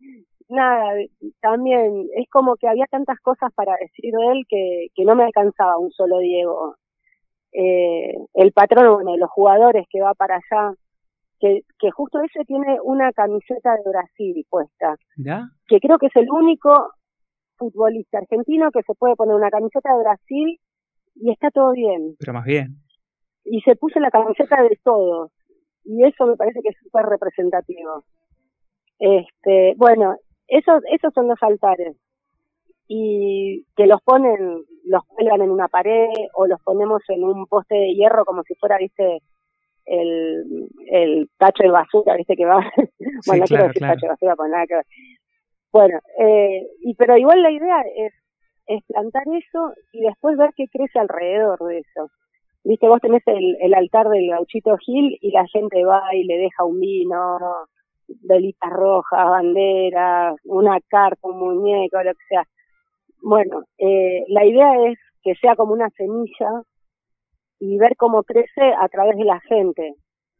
nada, también es como que había tantas cosas para decir de él que, que no me alcanzaba un solo Diego. Eh, el patrón, bueno, de los jugadores que va para allá, que, que justo ese tiene una camiseta de Brasil puesta, ¿Ya? que creo que es el único futbolista argentino que se puede poner una camiseta de Brasil y está todo bien. Pero más bien. Y se puso la camiseta de todos. Y eso me parece que es súper representativo. Este, bueno, esos, esos son los altares. Y que los ponen, los cuelgan en una pared o los ponemos en un poste de hierro como si fuera, viste, el, el tacho de basura, viste, que va. [laughs] bueno, no quiero decir claro. tacho de basura, pues nada que ver. Bueno, eh, y pero igual la idea es, es plantar eso y después ver qué crece alrededor de eso. Viste, vos tenés el, el altar del gauchito Gil y la gente va y le deja un vino, velitas rojas, banderas, una carta, un muñeco, lo que sea. Bueno, eh, la idea es que sea como una semilla y ver cómo crece a través de la gente.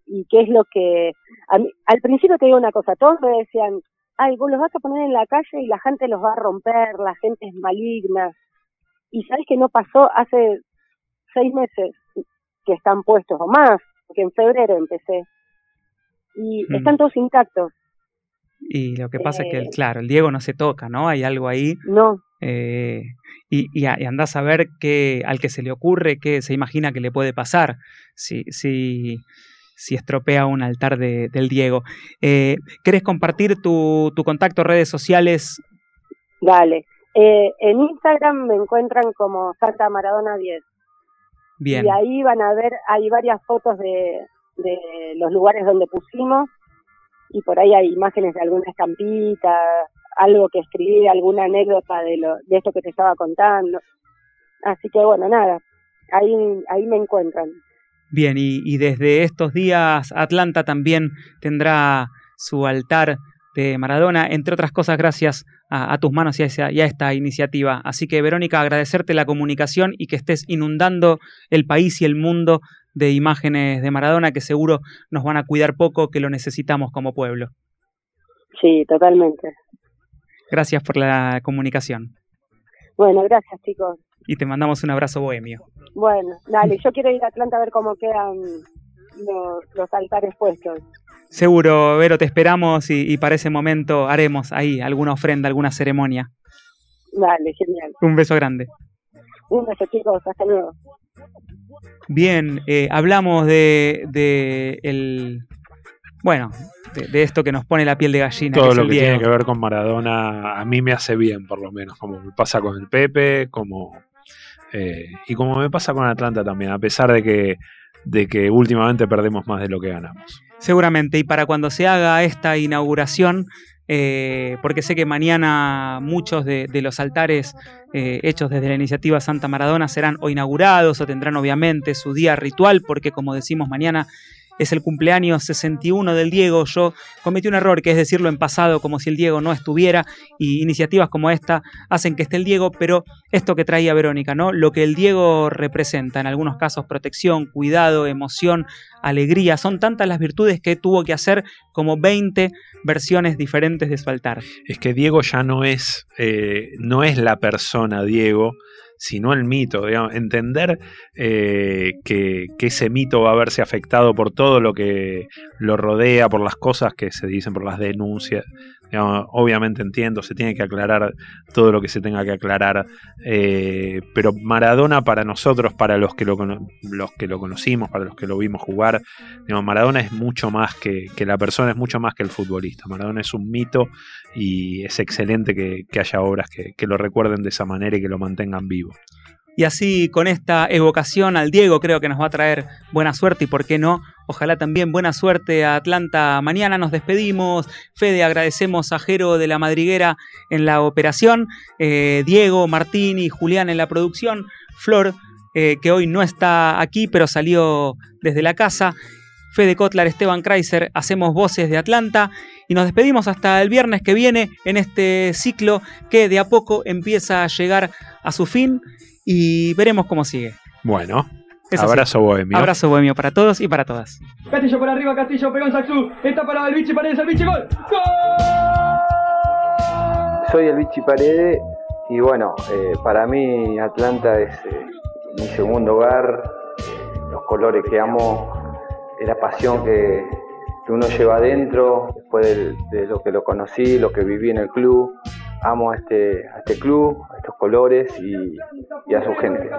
Y qué es lo que... a mí- al principio te digo una cosa, todos me decían, ay, vos los vas a poner en la calle y la gente los va a romper, la gente es maligna. Y sabes que no pasó hace seis meses que están puestos o más, porque en febrero empecé. Y Mm. están todos intactos. Y lo que pasa es que, Eh, claro, el Diego no se toca, ¿no? Hay algo ahí. No, eh, y, y andás a ver qué, al que se le ocurre, qué se imagina que le puede pasar si, si, si estropea un altar de- del Diego. Eh, ¿Querés compartir tu, tu contacto, redes sociales? dale. Eh, en Instagram me encuentran como Santa Maradona 10. Bien. Y ahí van a ver, hay varias fotos de, de los lugares donde pusimos y por ahí hay imágenes de alguna estampita, algo que escribí, alguna anécdota de, lo, de esto que te estaba contando. Así que bueno, nada, ahí, ahí me encuentran. Bien, y, y desde estos días Atlanta también tendrá su altar de Maradona, entre otras cosas gracias a, a tus manos y a, esa- y a esta iniciativa. Así que Verónica, agradecerte la comunicación y que estés inundando el país y el mundo de imágenes de Maradona que seguro nos van a cuidar poco, que lo necesitamos como pueblo. Sí, totalmente. Gracias por la comunicación Bueno, gracias chicos. y te mandamos un abrazo bohemio. Bueno, dale, [laughs] yo quiero ir a Atlanta a ver cómo quedan los, los altares puestos. Seguro, Vero, te esperamos y, y para ese momento haremos ahí alguna ofrenda, alguna ceremonia. Dale, genial. Un beso grande. Un beso chicos, hasta luego. Bien, eh, hablamos de, de el, bueno, de, de esto que nos pone la piel de gallina. Todo lo que Diego. tiene que ver con Maradona a mí me hace bien, por lo menos, como me pasa con el Pepe, como eh, y como me pasa con Atlanta también, a pesar de que, de que últimamente perdemos más de lo que ganamos. Seguramente, y para cuando se haga esta inauguración, eh, porque sé que mañana muchos de, los altares eh, hechos desde la iniciativa Santa Maradona serán o inaugurados o tendrán obviamente su día ritual, porque como decimos mañana es el cumpleaños 61 del Diego. Yo cometí un error, que es decirlo en pasado como si el Diego no estuviera, y iniciativas como esta hacen que esté el Diego, pero esto que traía Verónica, ¿no? Lo que el Diego representa, en algunos casos protección, cuidado, emoción, alegría, son tantas las virtudes que tuvo que hacer como 20 versiones diferentes de su altar. Es que Diego ya no es, eh, no es la persona Diego, sino el mito, digamos, entender eh, que, que ese mito va a verse afectado por todo lo que lo rodea, por las cosas que se dicen, por las denuncias. Obviamente entiendo, se tiene que aclarar todo lo que se tenga que aclarar, eh, pero Maradona para nosotros, para los que, lo, los que lo conocimos, para los que lo vimos jugar, digamos, Maradona es mucho más que, que la persona, es mucho más que el futbolista. Maradona es un mito y es excelente que, que haya obras que, que lo recuerden de esa manera y que lo mantengan vivo. Y así, con esta evocación al Diego, creo que nos va a traer buena suerte y, ¿por qué no? Ojalá también buena suerte a Atlanta. Mañana nos despedimos. Fede, agradecemos a Jero de la Madriguera en la operación, eh, Diego, Martín y Julián en la producción, Flor, eh, que hoy no está aquí, pero salió desde la casa. Fede Kotlar, Esteban Kreiser, hacemos voces de Atlanta y nos despedimos hasta el viernes que viene en este ciclo que de a poco empieza a llegar a su fin y veremos cómo sigue. Bueno, Eso sí. abrazo bohemio. Abrazo bohemio para todos y para todas. Castillo por arriba, Castillo pegó en Saxú. Está para el bichi, paredes, el bichi, gol. Soy el Vichy Paredes y bueno, eh, para mí Atlanta es eh, mi segundo hogar, eh, los colores que amo, la pasión que, que uno lleva adentro, después de, lo que lo conocí, lo que viví en el club, amo a este, a este club, a estos colores y, y a su gente.